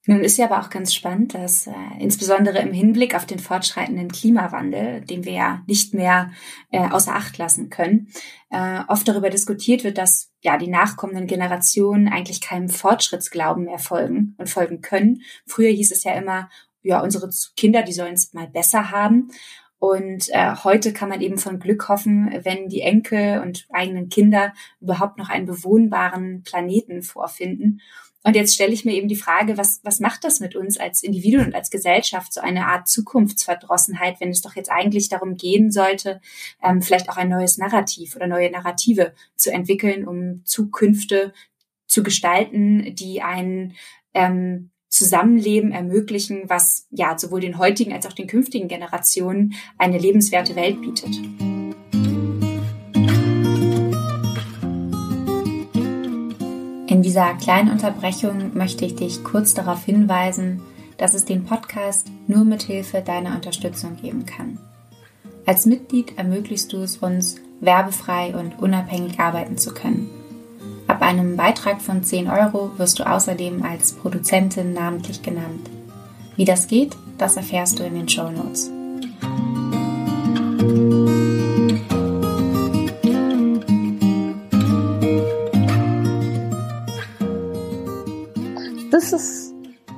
Nun ist ja aber auch ganz spannend, dass äh, insbesondere im Hinblick auf den fortschreitenden Klimawandel, den wir ja nicht mehr äh, außer Acht lassen können, äh, oft darüber diskutiert wird, dass ja die nachkommenden Generationen eigentlich keinem Fortschrittsglauben mehr folgen und folgen können. Früher hieß es ja immer, ja, unsere Kinder, die sollen es mal besser haben. Und äh, heute kann man eben von Glück hoffen, wenn die Enkel und eigenen Kinder überhaupt noch einen bewohnbaren Planeten vorfinden. Und jetzt stelle ich mir eben die Frage, was, was macht das mit uns als Individuen und als Gesellschaft, so eine Art Zukunftsverdrossenheit, wenn es doch jetzt eigentlich darum gehen sollte, ähm, vielleicht auch ein neues Narrativ oder neue Narrative zu entwickeln, um Zukünfte zu gestalten, die einen ähm, Zusammenleben ermöglichen, was ja sowohl den heutigen als auch den künftigen Generationen eine lebenswerte Welt bietet. In dieser kleinen Unterbrechung möchte ich dich kurz darauf hinweisen, dass es den Podcast nur mit Hilfe deiner Unterstützung geben kann. Als Mitglied ermöglichst du es uns, werbefrei und unabhängig arbeiten zu können. Ab einem Beitrag von 10 Euro wirst du außerdem als Produzentin namentlich genannt. Wie das geht, das erfährst du in den Show Notes. Das ist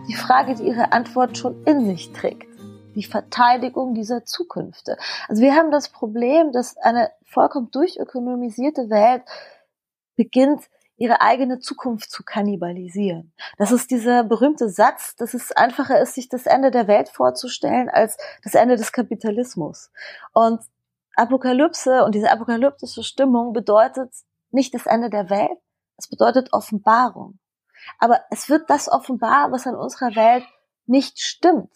die Frage, die ihre Antwort schon in sich trägt. Die Verteidigung dieser Zukünfte. Also wir haben das Problem, dass eine vollkommen durchökonomisierte Welt beginnt, ihre eigene Zukunft zu kannibalisieren. Das ist dieser berühmte Satz, dass es einfacher ist, sich das Ende der Welt vorzustellen als das Ende des Kapitalismus. Und Apokalypse und diese apokalyptische Stimmung bedeutet nicht das Ende der Welt, es bedeutet Offenbarung. Aber es wird das offenbar, was an unserer Welt nicht stimmt.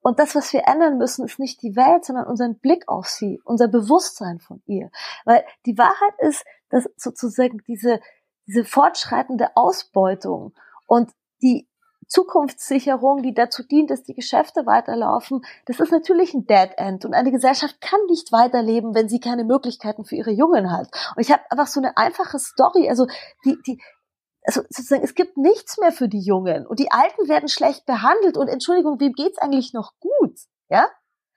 Und das, was wir ändern müssen, ist nicht die Welt, sondern unseren Blick auf sie, unser Bewusstsein von ihr. Weil die Wahrheit ist, dass sozusagen diese diese fortschreitende Ausbeutung und die Zukunftssicherung, die dazu dient, dass die Geschäfte weiterlaufen, das ist natürlich ein Dead End. Und eine Gesellschaft kann nicht weiterleben, wenn sie keine Möglichkeiten für ihre Jungen hat. Und ich habe einfach so eine einfache Story. Also die, die, also sozusagen, es gibt nichts mehr für die Jungen. Und die Alten werden schlecht behandelt. Und Entschuldigung, wem geht's eigentlich noch gut? Ja?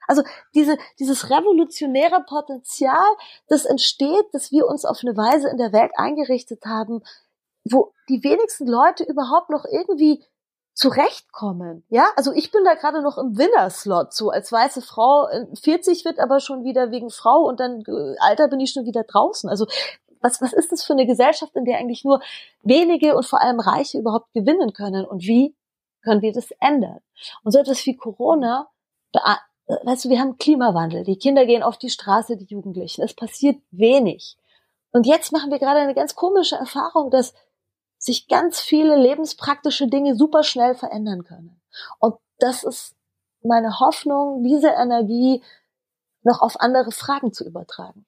Also diese, dieses revolutionäre Potenzial, das entsteht, dass wir uns auf eine Weise in der Welt eingerichtet haben, wo die wenigsten Leute überhaupt noch irgendwie zurechtkommen. Ja, also ich bin da gerade noch im Winnerslot, so als weiße Frau, 40 wird aber schon wieder wegen Frau und dann äh, Alter bin ich schon wieder draußen. Also was, was ist das für eine Gesellschaft, in der eigentlich nur wenige und vor allem Reiche überhaupt gewinnen können? Und wie können wir das ändern? Und so etwas wie Corona, weißt du, wir haben Klimawandel. Die Kinder gehen auf die Straße, die Jugendlichen. Es passiert wenig. Und jetzt machen wir gerade eine ganz komische Erfahrung, dass sich ganz viele lebenspraktische Dinge super schnell verändern können. Und das ist meine Hoffnung, diese Energie noch auf andere Fragen zu übertragen.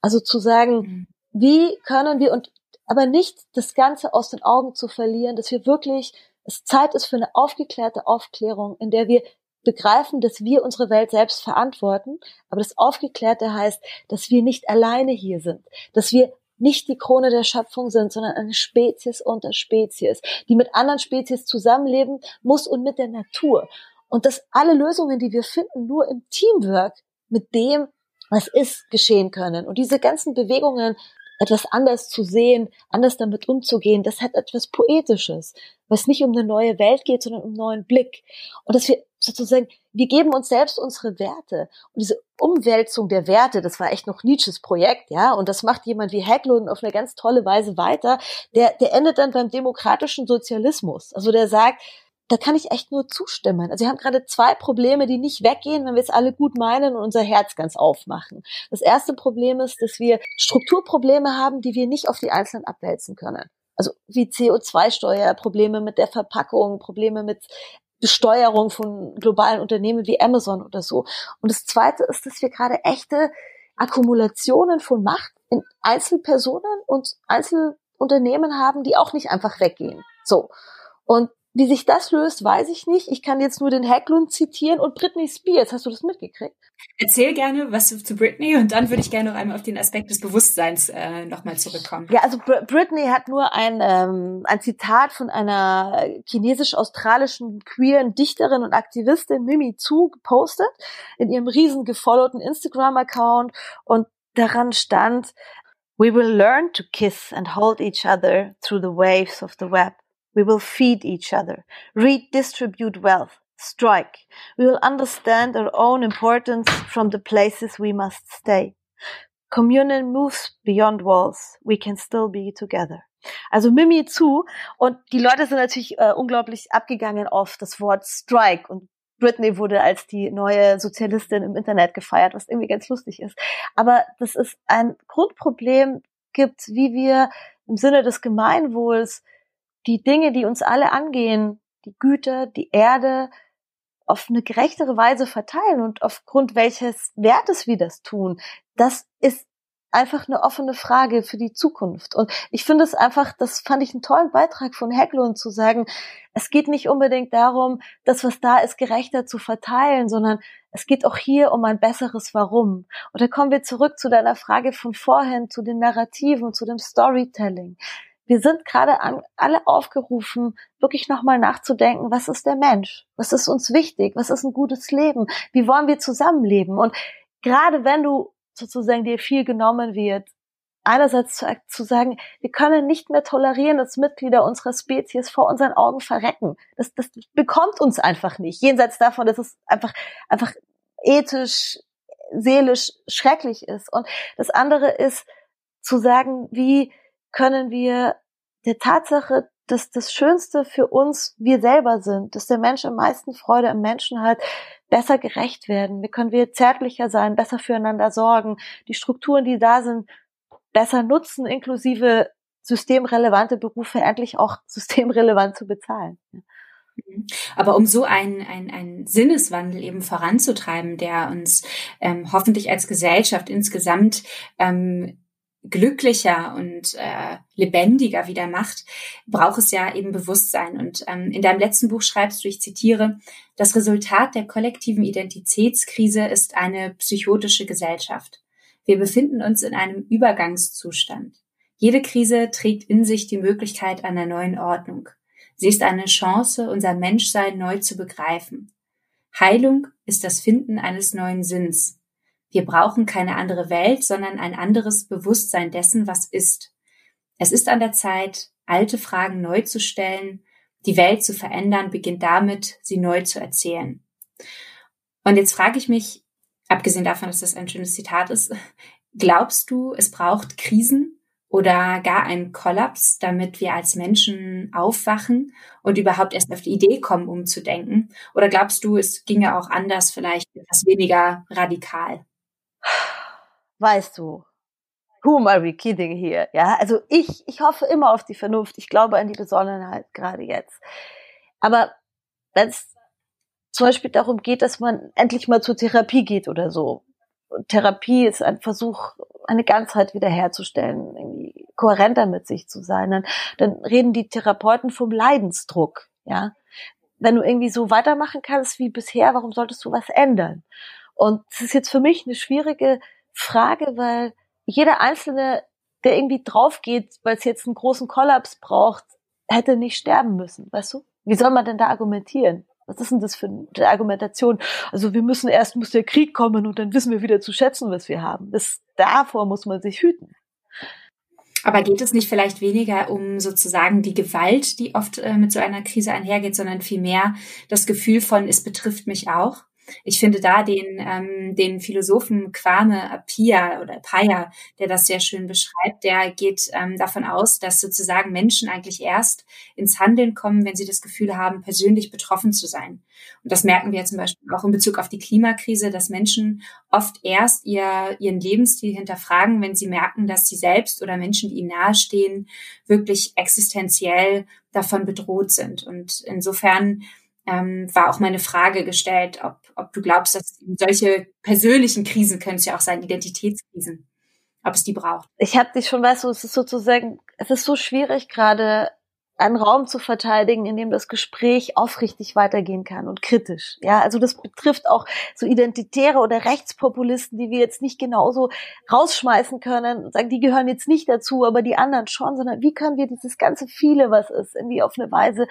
Also zu sagen, mhm. wie können wir und aber nicht das Ganze aus den Augen zu verlieren, dass wir wirklich es Zeit ist für eine aufgeklärte Aufklärung, in der wir begreifen, dass wir unsere Welt selbst verantworten, aber das Aufgeklärte heißt, dass wir nicht alleine hier sind, dass wir nicht die Krone der Schöpfung sind, sondern eine Spezies unter Spezies, die mit anderen Spezies zusammenleben muss und mit der Natur. Und dass alle Lösungen, die wir finden, nur im Teamwork mit dem, was ist, geschehen können. Und diese ganzen Bewegungen, etwas anders zu sehen, anders damit umzugehen, das hat etwas Poetisches, was nicht um eine neue Welt geht, sondern um einen neuen Blick. Und dass wir sozusagen, wir geben uns selbst unsere Werte. Und diese Umwälzung der Werte, das war echt noch Nietzsches Projekt, ja, und das macht jemand wie Hecklund auf eine ganz tolle Weise weiter, der, der endet dann beim demokratischen Sozialismus. Also der sagt, da kann ich echt nur zustimmen. Also wir haben gerade zwei Probleme, die nicht weggehen, wenn wir es alle gut meinen und unser Herz ganz aufmachen. Das erste Problem ist, dass wir Strukturprobleme haben, die wir nicht auf die Einzelnen abwälzen können. Also wie CO2-Steuer, Probleme mit der Verpackung, Probleme mit Besteuerung von globalen Unternehmen wie Amazon oder so. Und das Zweite ist, dass wir gerade echte Akkumulationen von Macht in Einzelpersonen und Einzelunternehmen haben, die auch nicht einfach weggehen. So. Und wie sich das löst, weiß ich nicht. Ich kann jetzt nur den Hecklund zitieren und Britney Spears. Hast du das mitgekriegt? Erzähl gerne was zu Britney und dann würde ich gerne noch einmal auf den Aspekt des Bewusstseins äh, nochmal zurückkommen. Ja, also Br Britney hat nur ein, ähm, ein Zitat von einer chinesisch-australischen queeren Dichterin und Aktivistin Mimi Zu gepostet in ihrem riesen gefollowten Instagram-Account und daran stand, We will learn to kiss and hold each other through the waves of the web. We will feed each other, redistribute wealth, strike. We will understand our own importance from the places we must stay. Communion moves beyond walls. We can still be together. Also Mimi zu und die Leute sind natürlich äh, unglaublich abgegangen auf das Wort Strike und Britney wurde als die neue Sozialistin im Internet gefeiert, was irgendwie ganz lustig ist. Aber das ist ein Grundproblem gibt, wie wir im Sinne des Gemeinwohls die Dinge, die uns alle angehen, die Güter, die Erde, auf eine gerechtere Weise verteilen und aufgrund welches Wertes wir das tun, das ist einfach eine offene Frage für die Zukunft. Und ich finde es einfach, das fand ich einen tollen Beitrag von Hecklund zu sagen, es geht nicht unbedingt darum, das, was da ist, gerechter zu verteilen, sondern es geht auch hier um ein besseres Warum. Und da kommen wir zurück zu deiner Frage von vorhin, zu den Narrativen, zu dem Storytelling wir sind gerade an, alle aufgerufen, wirklich nochmal nachzudenken, was ist der Mensch? Was ist uns wichtig? Was ist ein gutes Leben? Wie wollen wir zusammenleben? Und gerade wenn du sozusagen dir viel genommen wird, einerseits zu, zu sagen, wir können nicht mehr tolerieren, dass Mitglieder unserer Spezies vor unseren Augen verrecken. Das, das bekommt uns einfach nicht. Jenseits davon, dass es einfach, einfach ethisch, seelisch schrecklich ist. Und das andere ist zu sagen, wie, können wir der Tatsache, dass das Schönste für uns wir selber sind, dass der Mensch am meisten Freude am Menschen hat, besser gerecht werden. Wie können wir zärtlicher sein, besser füreinander sorgen, die Strukturen, die da sind, besser nutzen, inklusive systemrelevante Berufe endlich auch systemrelevant zu bezahlen. Mhm. Aber um so einen, einen, einen Sinneswandel eben voranzutreiben, der uns ähm, hoffentlich als Gesellschaft insgesamt ähm, glücklicher und äh, lebendiger wieder macht, braucht es ja eben Bewusstsein. Und ähm, in deinem letzten Buch schreibst du, ich zitiere, das Resultat der kollektiven Identitätskrise ist eine psychotische Gesellschaft. Wir befinden uns in einem Übergangszustand. Jede Krise trägt in sich die Möglichkeit einer neuen Ordnung. Sie ist eine Chance, unser Menschsein neu zu begreifen. Heilung ist das Finden eines neuen Sinns. Wir brauchen keine andere Welt, sondern ein anderes Bewusstsein dessen, was ist. Es ist an der Zeit, alte Fragen neu zu stellen. Die Welt zu verändern beginnt damit, sie neu zu erzählen. Und jetzt frage ich mich, abgesehen davon, dass das ein schönes Zitat ist, glaubst du, es braucht Krisen oder gar einen Kollaps, damit wir als Menschen aufwachen und überhaupt erst auf die Idee kommen, umzudenken? Oder glaubst du, es ginge auch anders, vielleicht etwas weniger radikal? Weißt du, who am I kidding here? Ja, also ich, ich hoffe immer auf die Vernunft. Ich glaube an die Besonnenheit gerade jetzt. Aber wenn es zum Beispiel darum geht, dass man endlich mal zur Therapie geht oder so. Und Therapie ist ein Versuch, eine Ganzheit wiederherzustellen, irgendwie kohärenter mit sich zu sein. Dann, dann reden die Therapeuten vom Leidensdruck, ja. Wenn du irgendwie so weitermachen kannst wie bisher, warum solltest du was ändern? Und es ist jetzt für mich eine schwierige Frage, weil jeder Einzelne, der irgendwie drauf geht, weil es jetzt einen großen Kollaps braucht, hätte nicht sterben müssen, weißt du? Wie soll man denn da argumentieren? Was ist denn das für eine Argumentation? Also wir müssen erst, muss der Krieg kommen und dann wissen wir wieder zu schätzen, was wir haben. Das, davor muss man sich hüten. Aber geht es nicht vielleicht weniger um sozusagen die Gewalt, die oft äh, mit so einer Krise einhergeht, sondern vielmehr das Gefühl von, es betrifft mich auch? Ich finde da den, ähm, den Philosophen Kwame Apia oder Paya, der das sehr schön beschreibt, der geht ähm, davon aus, dass sozusagen Menschen eigentlich erst ins Handeln kommen, wenn sie das Gefühl haben, persönlich betroffen zu sein. Und das merken wir zum Beispiel auch in Bezug auf die Klimakrise, dass Menschen oft erst ihr, ihren Lebensstil hinterfragen, wenn sie merken, dass sie selbst oder Menschen, die ihnen nahestehen, wirklich existenziell davon bedroht sind. Und insofern ähm, war auch meine Frage gestellt, ob, ob du glaubst, dass solche persönlichen Krisen können es ja auch sein, Identitätskrisen, ob es die braucht. Ich habe dich schon, weißt du, es ist sozusagen, es ist so schwierig gerade einen Raum zu verteidigen, in dem das Gespräch aufrichtig weitergehen kann und kritisch. Ja, also das betrifft auch so Identitäre oder Rechtspopulisten, die wir jetzt nicht genauso rausschmeißen können und sagen, die gehören jetzt nicht dazu, aber die anderen schon, sondern wie können wir dieses ganze viele, was ist, irgendwie auf eine Weise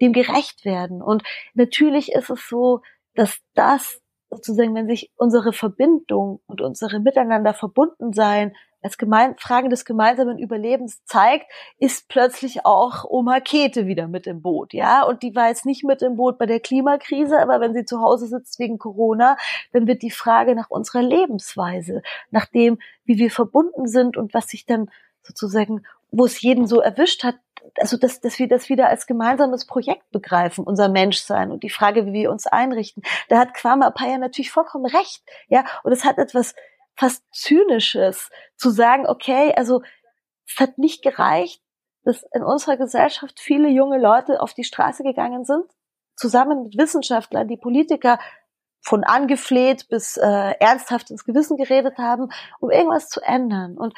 dem gerecht werden? Und natürlich ist es so, dass das sozusagen, wenn sich unsere Verbindung und unsere Miteinander verbunden sein als gemein, Frage des gemeinsamen Überlebens zeigt, ist plötzlich auch Oma Kete wieder mit im Boot, ja. Und die war jetzt nicht mit im Boot bei der Klimakrise, aber wenn sie zu Hause sitzt wegen Corona, dann wird die Frage nach unserer Lebensweise, nach dem, wie wir verbunden sind und was sich dann sozusagen, wo es jeden so erwischt hat, also dass, dass wir das wieder als gemeinsames Projekt begreifen, unser Menschsein und die Frage, wie wir uns einrichten. Da hat Kwame Apaya natürlich vollkommen recht, ja. Und es hat etwas fast zynisches, zu sagen, okay, also es hat nicht gereicht, dass in unserer Gesellschaft viele junge Leute auf die Straße gegangen sind, zusammen mit Wissenschaftlern, die Politiker von angefleht bis äh, ernsthaft ins Gewissen geredet haben, um irgendwas zu ändern. Und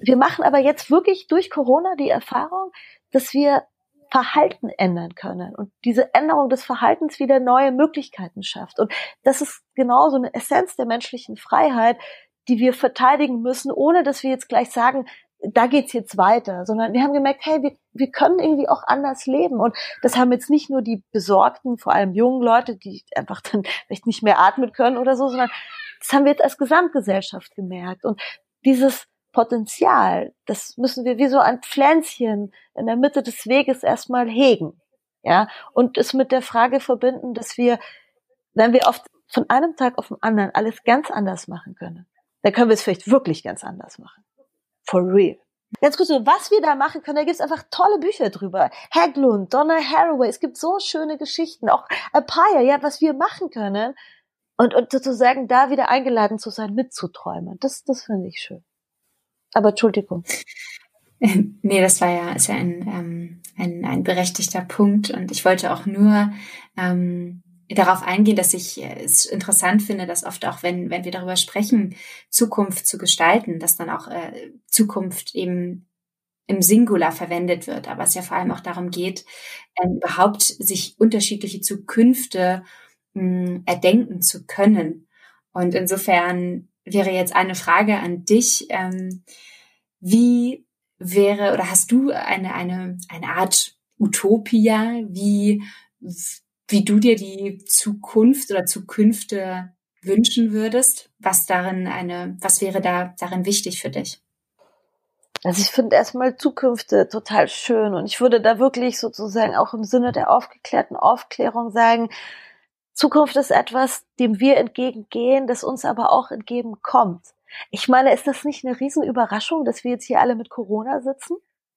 wir machen aber jetzt wirklich durch Corona die Erfahrung, dass wir Verhalten ändern können und diese Änderung des Verhaltens wieder neue Möglichkeiten schafft. Und das ist genauso eine Essenz der menschlichen Freiheit, die wir verteidigen müssen, ohne dass wir jetzt gleich sagen, da geht's jetzt weiter, sondern wir haben gemerkt, hey, wir, wir können irgendwie auch anders leben. Und das haben jetzt nicht nur die besorgten, vor allem jungen Leute, die einfach dann vielleicht nicht mehr atmen können oder so, sondern das haben wir jetzt als Gesamtgesellschaft gemerkt. Und dieses Potenzial, das müssen wir wie so ein Pflänzchen in der Mitte des Weges erstmal hegen. Ja, und es mit der Frage verbinden, dass wir, wenn wir oft von einem Tag auf den anderen alles ganz anders machen können, dann können wir es vielleicht wirklich ganz anders machen. For real. Ganz kurz, was wir da machen können, da gibt es einfach tolle Bücher drüber. Haglund, Donna Haraway, es gibt so schöne Geschichten, auch Apaya, ja, was wir machen können. Und, und sozusagen da wieder eingeladen zu sein, mitzuträumen. Das, das finde ich schön. Aber Entschuldigung. Nee, das war ja, ist ja ein, ähm, ein, ein berechtigter Punkt. Und ich wollte auch nur ähm, darauf eingehen, dass ich es interessant finde, dass oft auch, wenn, wenn wir darüber sprechen, Zukunft zu gestalten, dass dann auch äh, Zukunft eben im Singular verwendet wird, aber es ja vor allem auch darum geht, ähm, überhaupt sich unterschiedliche Zukünfte mh, hm, erdenken zu können. Und insofern wäre jetzt eine Frage an dich, ähm, wie wäre oder hast du eine, eine, eine Art Utopia, wie, wie du dir die Zukunft oder Zukünfte wünschen würdest? Was darin eine, was wäre da darin wichtig für dich? Also ich finde erstmal Zukünfte total schön und ich würde da wirklich sozusagen auch im Sinne der aufgeklärten Aufklärung sagen, Zukunft ist etwas, dem wir entgegengehen, das uns aber auch entgegenkommt. Ich meine, ist das nicht eine Riesenüberraschung, dass wir jetzt hier alle mit Corona sitzen?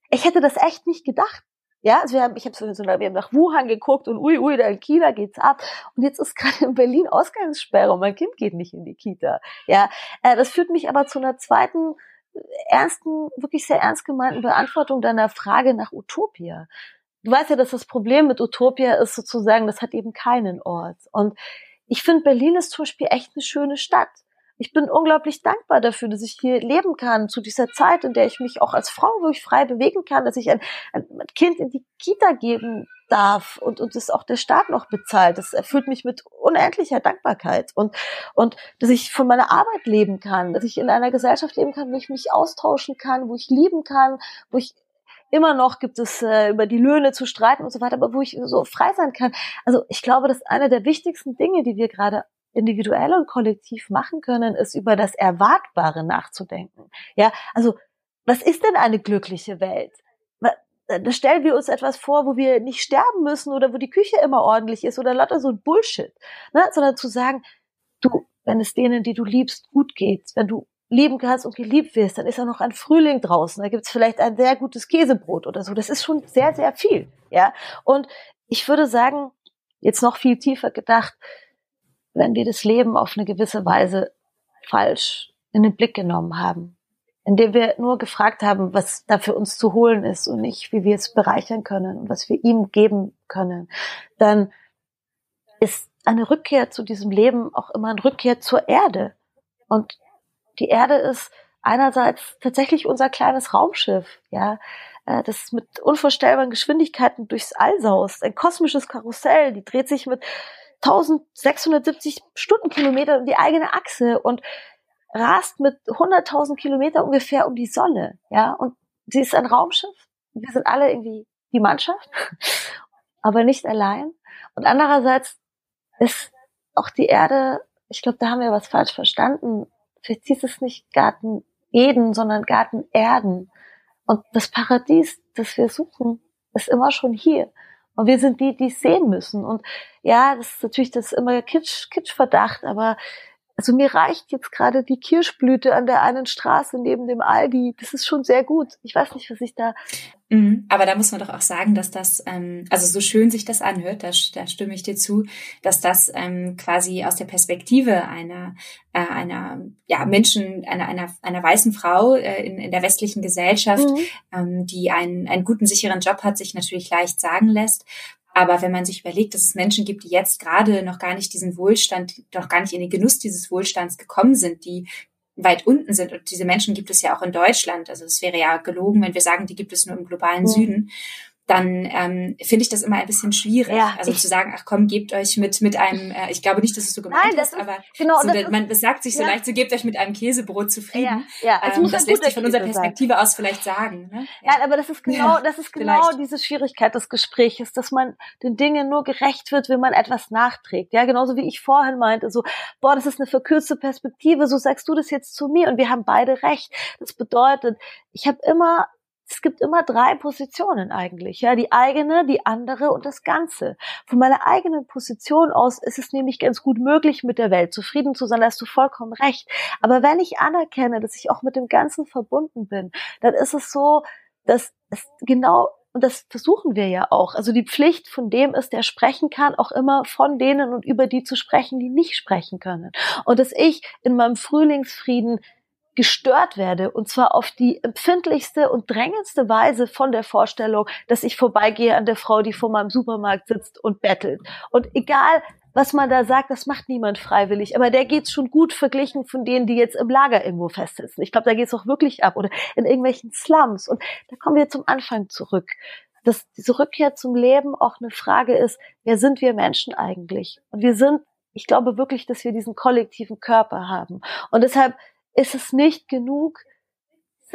Ich hätte das echt nicht gedacht. Ja, also wir haben, ich habe so, wir haben nach Wuhan geguckt und ui, ui, da in China geht's ab. Und jetzt ist gerade in Berlin Ausgangssperre und mein Kind geht nicht in die Kita. Ja, äh, das führt mich aber zu einer zweiten ernsten, wirklich sehr ernst gemeinten Beantwortung deiner Frage nach Utopia. Du weißt ja, dass das Problem mit Utopia ist sozusagen, das hat eben keinen Ort. Und ich finde, Berlin ist zum Beispiel echt eine schöne Stadt. Ich bin unglaublich dankbar dafür, dass ich hier leben kann, zu dieser Zeit, in der ich mich auch als Frau wirklich frei bewegen kann, dass ich ein, ein Kind in die Kita geben darf und, und das auch der Staat noch bezahlt. Das erfüllt mich mit unendlicher Dankbarkeit und, und dass ich von meiner Arbeit leben kann, dass ich in einer Gesellschaft leben kann, wo ich mich austauschen kann, wo ich lieben kann, wo ich immer noch gibt es äh, über die Löhne zu streiten und so weiter, aber wo ich so frei sein kann. Also ich glaube, das ist eine der wichtigsten Dinge, die wir gerade individuell und kollektiv machen können, ist über das Erwartbare nachzudenken. Ja, also was ist denn eine glückliche Welt? Da stellen wir uns etwas vor, wo wir nicht sterben müssen oder wo die Küche immer ordentlich ist oder lauter so ein Bullshit, ne? sondern zu sagen, du, wenn es denen, die du liebst, gut geht, wenn du lieben kannst und geliebt wirst, dann ist ja noch ein Frühling draußen, da gibt's vielleicht ein sehr gutes Käsebrot oder so. Das ist schon sehr, sehr viel. Ja. Und ich würde sagen, jetzt noch viel tiefer gedacht, wenn wir das Leben auf eine gewisse Weise falsch in den Blick genommen haben, indem wir nur gefragt haben, was da für uns zu holen ist und nicht, wie wir es bereichern können und was wir ihm geben können, dann ist eine Rückkehr zu diesem Leben auch immer eine Rückkehr zur Erde. Und die Erde ist einerseits tatsächlich unser kleines Raumschiff, ja, äh, das mit unvorstellbaren Geschwindigkeiten durchs All saust, ein kosmisches Karussell, die dreht sich mit 1670 Stundenkilometer um die eigene Achse und rast mit 100.000 Kilometer ungefähr um die Sonne, ja, und sie ist ein Raumschiff. Wir sind alle irgendwie die Mannschaft, aber nicht allein. Und andererseits ist auch die Erde, ich glaube, da haben wir was falsch verstanden. Vielleicht hieß es nicht Garten Eden, sondern Garten Erden. Und das Paradies, das wir suchen, ist immer schon hier. Und wir sind die, die es sehen müssen. Und ja, das ist natürlich das ist immer Kitsch, Kitschverdacht, aber also mir reicht jetzt gerade die Kirschblüte an der einen Straße neben dem Aldi. Das ist schon sehr gut. Ich weiß nicht, was ich da. Mhm. Aber da muss man doch auch sagen, dass das, ähm, also so schön sich das anhört, da, da stimme ich dir zu, dass das ähm, quasi aus der Perspektive einer, äh, einer ja, Menschen, einer, einer, einer weißen Frau äh, in, in der westlichen Gesellschaft, mhm. ähm, die einen, einen guten, sicheren Job hat, sich natürlich leicht sagen lässt. Aber wenn man sich überlegt, dass es Menschen gibt, die jetzt gerade noch gar nicht diesen Wohlstand, noch gar nicht in den Genuss dieses Wohlstands gekommen sind, die weit unten sind. Und diese Menschen gibt es ja auch in Deutschland. Also es wäre ja gelogen, wenn wir sagen, die gibt es nur im globalen ja. Süden dann ähm, finde ich das immer ein bisschen schwierig. Ja, also zu sagen, ach komm, gebt euch mit mit einem, äh, ich glaube nicht, dass es so gemeint Nein, das ist, aber genau, so, das man sagt sich so ja. leicht, so gebt euch mit einem Käsebrot zufrieden. Ja, ja. Ähm, das lässt sich von unserer Perspektive sein. aus vielleicht sagen. Ne? Ja. Nein, aber das ist genau, das ist genau vielleicht. diese Schwierigkeit des Gesprächs, dass man den Dingen nur gerecht wird, wenn man etwas nachträgt. Ja, genauso wie ich vorhin meinte, so, boah, das ist eine verkürzte Perspektive, so sagst du das jetzt zu mir und wir haben beide recht. Das bedeutet, ich habe immer es gibt immer drei Positionen eigentlich, ja, die eigene, die andere und das Ganze. Von meiner eigenen Position aus ist es nämlich ganz gut möglich, mit der Welt zufrieden zu sein, da hast du vollkommen recht. Aber wenn ich anerkenne, dass ich auch mit dem Ganzen verbunden bin, dann ist es so, dass es genau und das versuchen wir ja auch. Also die Pflicht von dem ist, der sprechen kann, auch immer von denen und über die zu sprechen, die nicht sprechen können. Und dass ich in meinem Frühlingsfrieden gestört werde und zwar auf die empfindlichste und drängendste Weise von der Vorstellung, dass ich vorbeigehe an der Frau, die vor meinem Supermarkt sitzt und bettelt. Und egal, was man da sagt, das macht niemand freiwillig. Aber der geht's schon gut verglichen von denen, die jetzt im Lager irgendwo festsitzen. Ich glaube, da geht's auch wirklich ab oder in irgendwelchen Slums. Und da kommen wir zum Anfang zurück. Dass diese Rückkehr zum Leben auch eine Frage ist, wer sind wir Menschen eigentlich? Und wir sind, ich glaube wirklich, dass wir diesen kollektiven Körper haben. Und deshalb ist es nicht genug,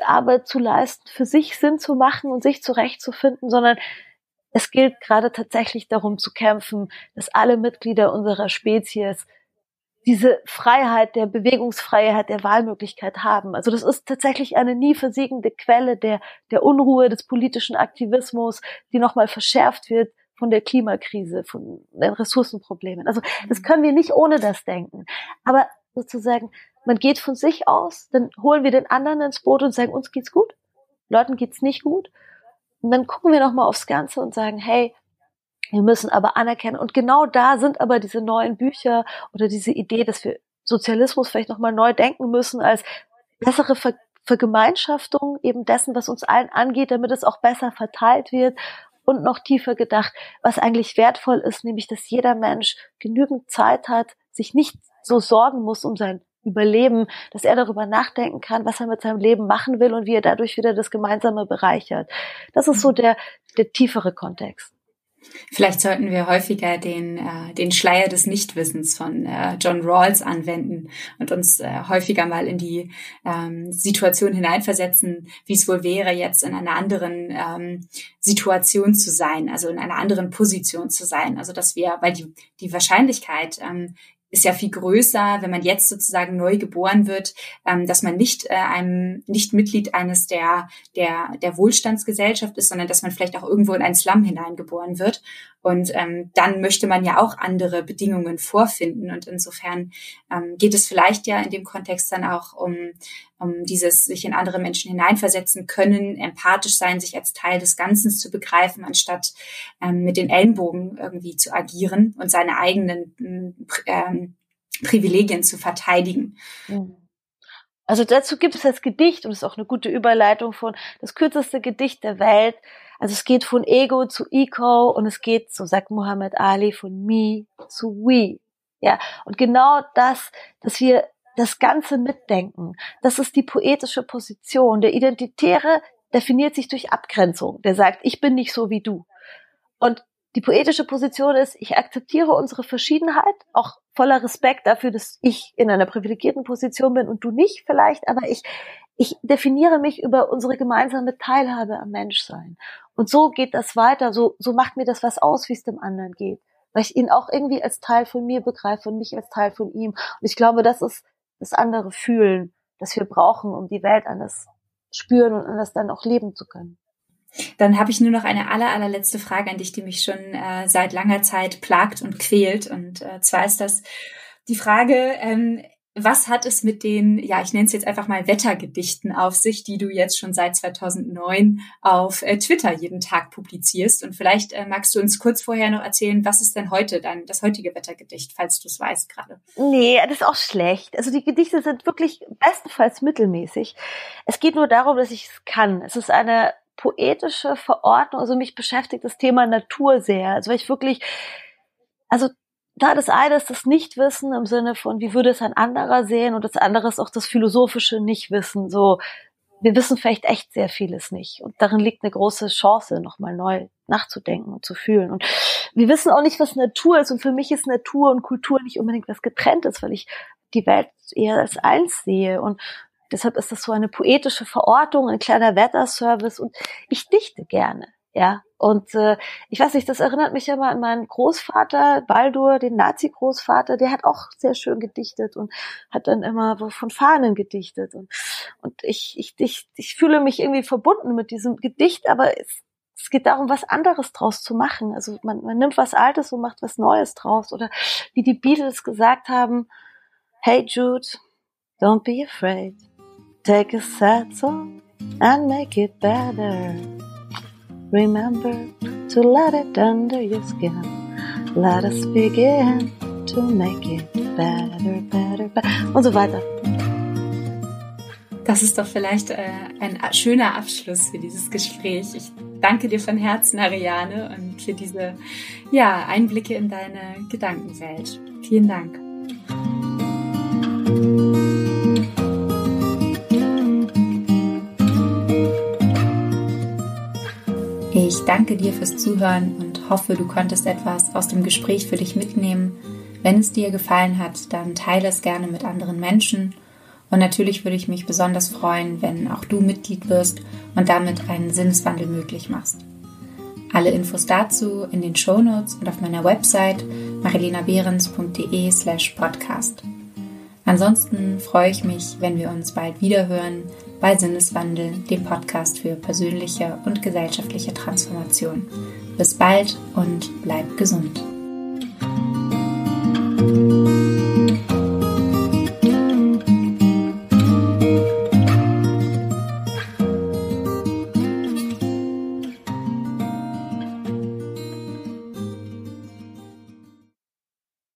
Arbeit zu leisten, für sich Sinn zu machen und sich zurechtzufinden, sondern es gilt gerade tatsächlich darum zu kämpfen, dass alle Mitglieder unserer Spezies diese Freiheit der Bewegungsfreiheit, der Wahlmöglichkeit haben. Also das ist tatsächlich eine nie versiegende Quelle der, der Unruhe, des politischen Aktivismus, die nochmal verschärft wird von der Klimakrise, von den Ressourcenproblemen. Also das mhm. können wir nicht ohne das denken. Aber sozusagen, man geht von sich aus, dann holen wir den anderen ins Boot und sagen, uns geht's gut, Leuten geht's nicht gut. Und dann gucken wir nochmal aufs Ganze und sagen, hey, wir müssen aber anerkennen. Und genau da sind aber diese neuen Bücher oder diese Idee, dass wir Sozialismus vielleicht nochmal neu denken müssen als bessere Ver Vergemeinschaftung eben dessen, was uns allen angeht, damit es auch besser verteilt wird und noch tiefer gedacht, was eigentlich wertvoll ist, nämlich, dass jeder Mensch genügend Zeit hat, sich nicht so sorgen muss um sein Überleben, dass er darüber nachdenken kann, was er mit seinem Leben machen will und wie er dadurch wieder das Gemeinsame bereichert. Das ist so mhm. der, der tiefere Kontext. Vielleicht sollten wir häufiger den, äh, den Schleier des Nichtwissens von äh, John Rawls anwenden und uns äh, häufiger mal in die ähm, Situation hineinversetzen, wie es wohl wäre, jetzt in einer anderen ähm, Situation zu sein, also in einer anderen Position zu sein. Also dass wir, weil die, die Wahrscheinlichkeit, ähm, ist ja viel größer, wenn man jetzt sozusagen neu geboren wird, ähm, dass man nicht äh, einem nicht Mitglied eines der der der Wohlstandsgesellschaft ist, sondern dass man vielleicht auch irgendwo in einen Slum hineingeboren wird und ähm, dann möchte man ja auch andere Bedingungen vorfinden. Und insofern ähm, geht es vielleicht ja in dem Kontext dann auch um, um dieses sich in andere Menschen hineinversetzen können, empathisch sein, sich als Teil des Ganzen zu begreifen, anstatt ähm, mit den Ellenbogen irgendwie zu agieren und seine eigenen ähm, Privilegien zu verteidigen. Also dazu gibt es das Gedicht und es ist auch eine gute Überleitung von das kürzeste Gedicht der Welt. Also es geht von Ego zu Eco und es geht, so sagt Muhammad Ali, von Me zu We. Ja, und genau das, dass wir das Ganze mitdenken, das ist die poetische Position. Der Identitäre definiert sich durch Abgrenzung. Der sagt, ich bin nicht so wie du. Und die poetische Position ist, ich akzeptiere unsere Verschiedenheit, auch voller Respekt dafür, dass ich in einer privilegierten Position bin und du nicht vielleicht, aber ich, ich definiere mich über unsere gemeinsame Teilhabe am Menschsein. Und so geht das weiter, so, so macht mir das was aus, wie es dem anderen geht. Weil ich ihn auch irgendwie als Teil von mir begreife und mich als Teil von ihm. Und ich glaube, das ist das andere Fühlen, das wir brauchen, um die Welt anders spüren und anders dann auch leben zu können. Dann habe ich nur noch eine aller, allerletzte Frage an dich, die mich schon äh, seit langer Zeit plagt und quält. Und äh, zwar ist das die Frage, ähm, was hat es mit den, ja, ich nenne es jetzt einfach mal Wettergedichten auf sich, die du jetzt schon seit 2009 auf äh, Twitter jeden Tag publizierst? Und vielleicht äh, magst du uns kurz vorher noch erzählen, was ist denn heute dann das heutige Wettergedicht, falls du es weißt gerade? Nee, das ist auch schlecht. Also die Gedichte sind wirklich bestenfalls mittelmäßig. Es geht nur darum, dass ich es kann. Es ist eine poetische Verordnung. Also mich beschäftigt das Thema Natur sehr. Also weil ich wirklich, also da das eine ist das Nichtwissen im Sinne von, wie würde es ein anderer sehen und das andere ist auch das philosophische Nichtwissen. So, wir wissen vielleicht echt sehr vieles nicht und darin liegt eine große Chance, nochmal neu nachzudenken und zu fühlen. Und wir wissen auch nicht, was Natur ist und für mich ist Natur und Kultur nicht unbedingt was getrenntes, weil ich die Welt eher als eins sehe und Deshalb ist das so eine poetische Verortung, ein kleiner Wetterservice und ich dichte gerne. Ja, und äh, ich weiß nicht, das erinnert mich immer an meinen Großvater, Baldur, den Nazi-Großvater, der hat auch sehr schön gedichtet und hat dann immer von Fahnen gedichtet. Und, und ich, ich, ich, ich fühle mich irgendwie verbunden mit diesem Gedicht, aber es, es geht darum, was anderes draus zu machen. Also man, man nimmt was Altes und macht was Neues draus. Oder wie die Beatles gesagt haben, Hey Jude, don't be afraid. Take a sad song and make it better. Remember to let it under your skin. Let us begin to make it better, better, better. Und so weiter. Das ist doch vielleicht äh, ein schöner Abschluss für dieses Gespräch. Ich danke dir von Herzen, Ariane, und für diese ja, Einblicke in deine Gedankenwelt. Vielen Dank. Ich danke dir fürs Zuhören und hoffe, du konntest etwas aus dem Gespräch für dich mitnehmen. Wenn es dir gefallen hat, dann teile es gerne mit anderen Menschen. Und natürlich würde ich mich besonders freuen, wenn auch du Mitglied wirst und damit einen Sinneswandel möglich machst. Alle Infos dazu in den Show Notes und auf meiner Website marilenabehrens.de slash podcast. Ansonsten freue ich mich, wenn wir uns bald wieder hören bei Sinneswandel, dem Podcast für persönliche und gesellschaftliche Transformation. Bis bald und bleib gesund.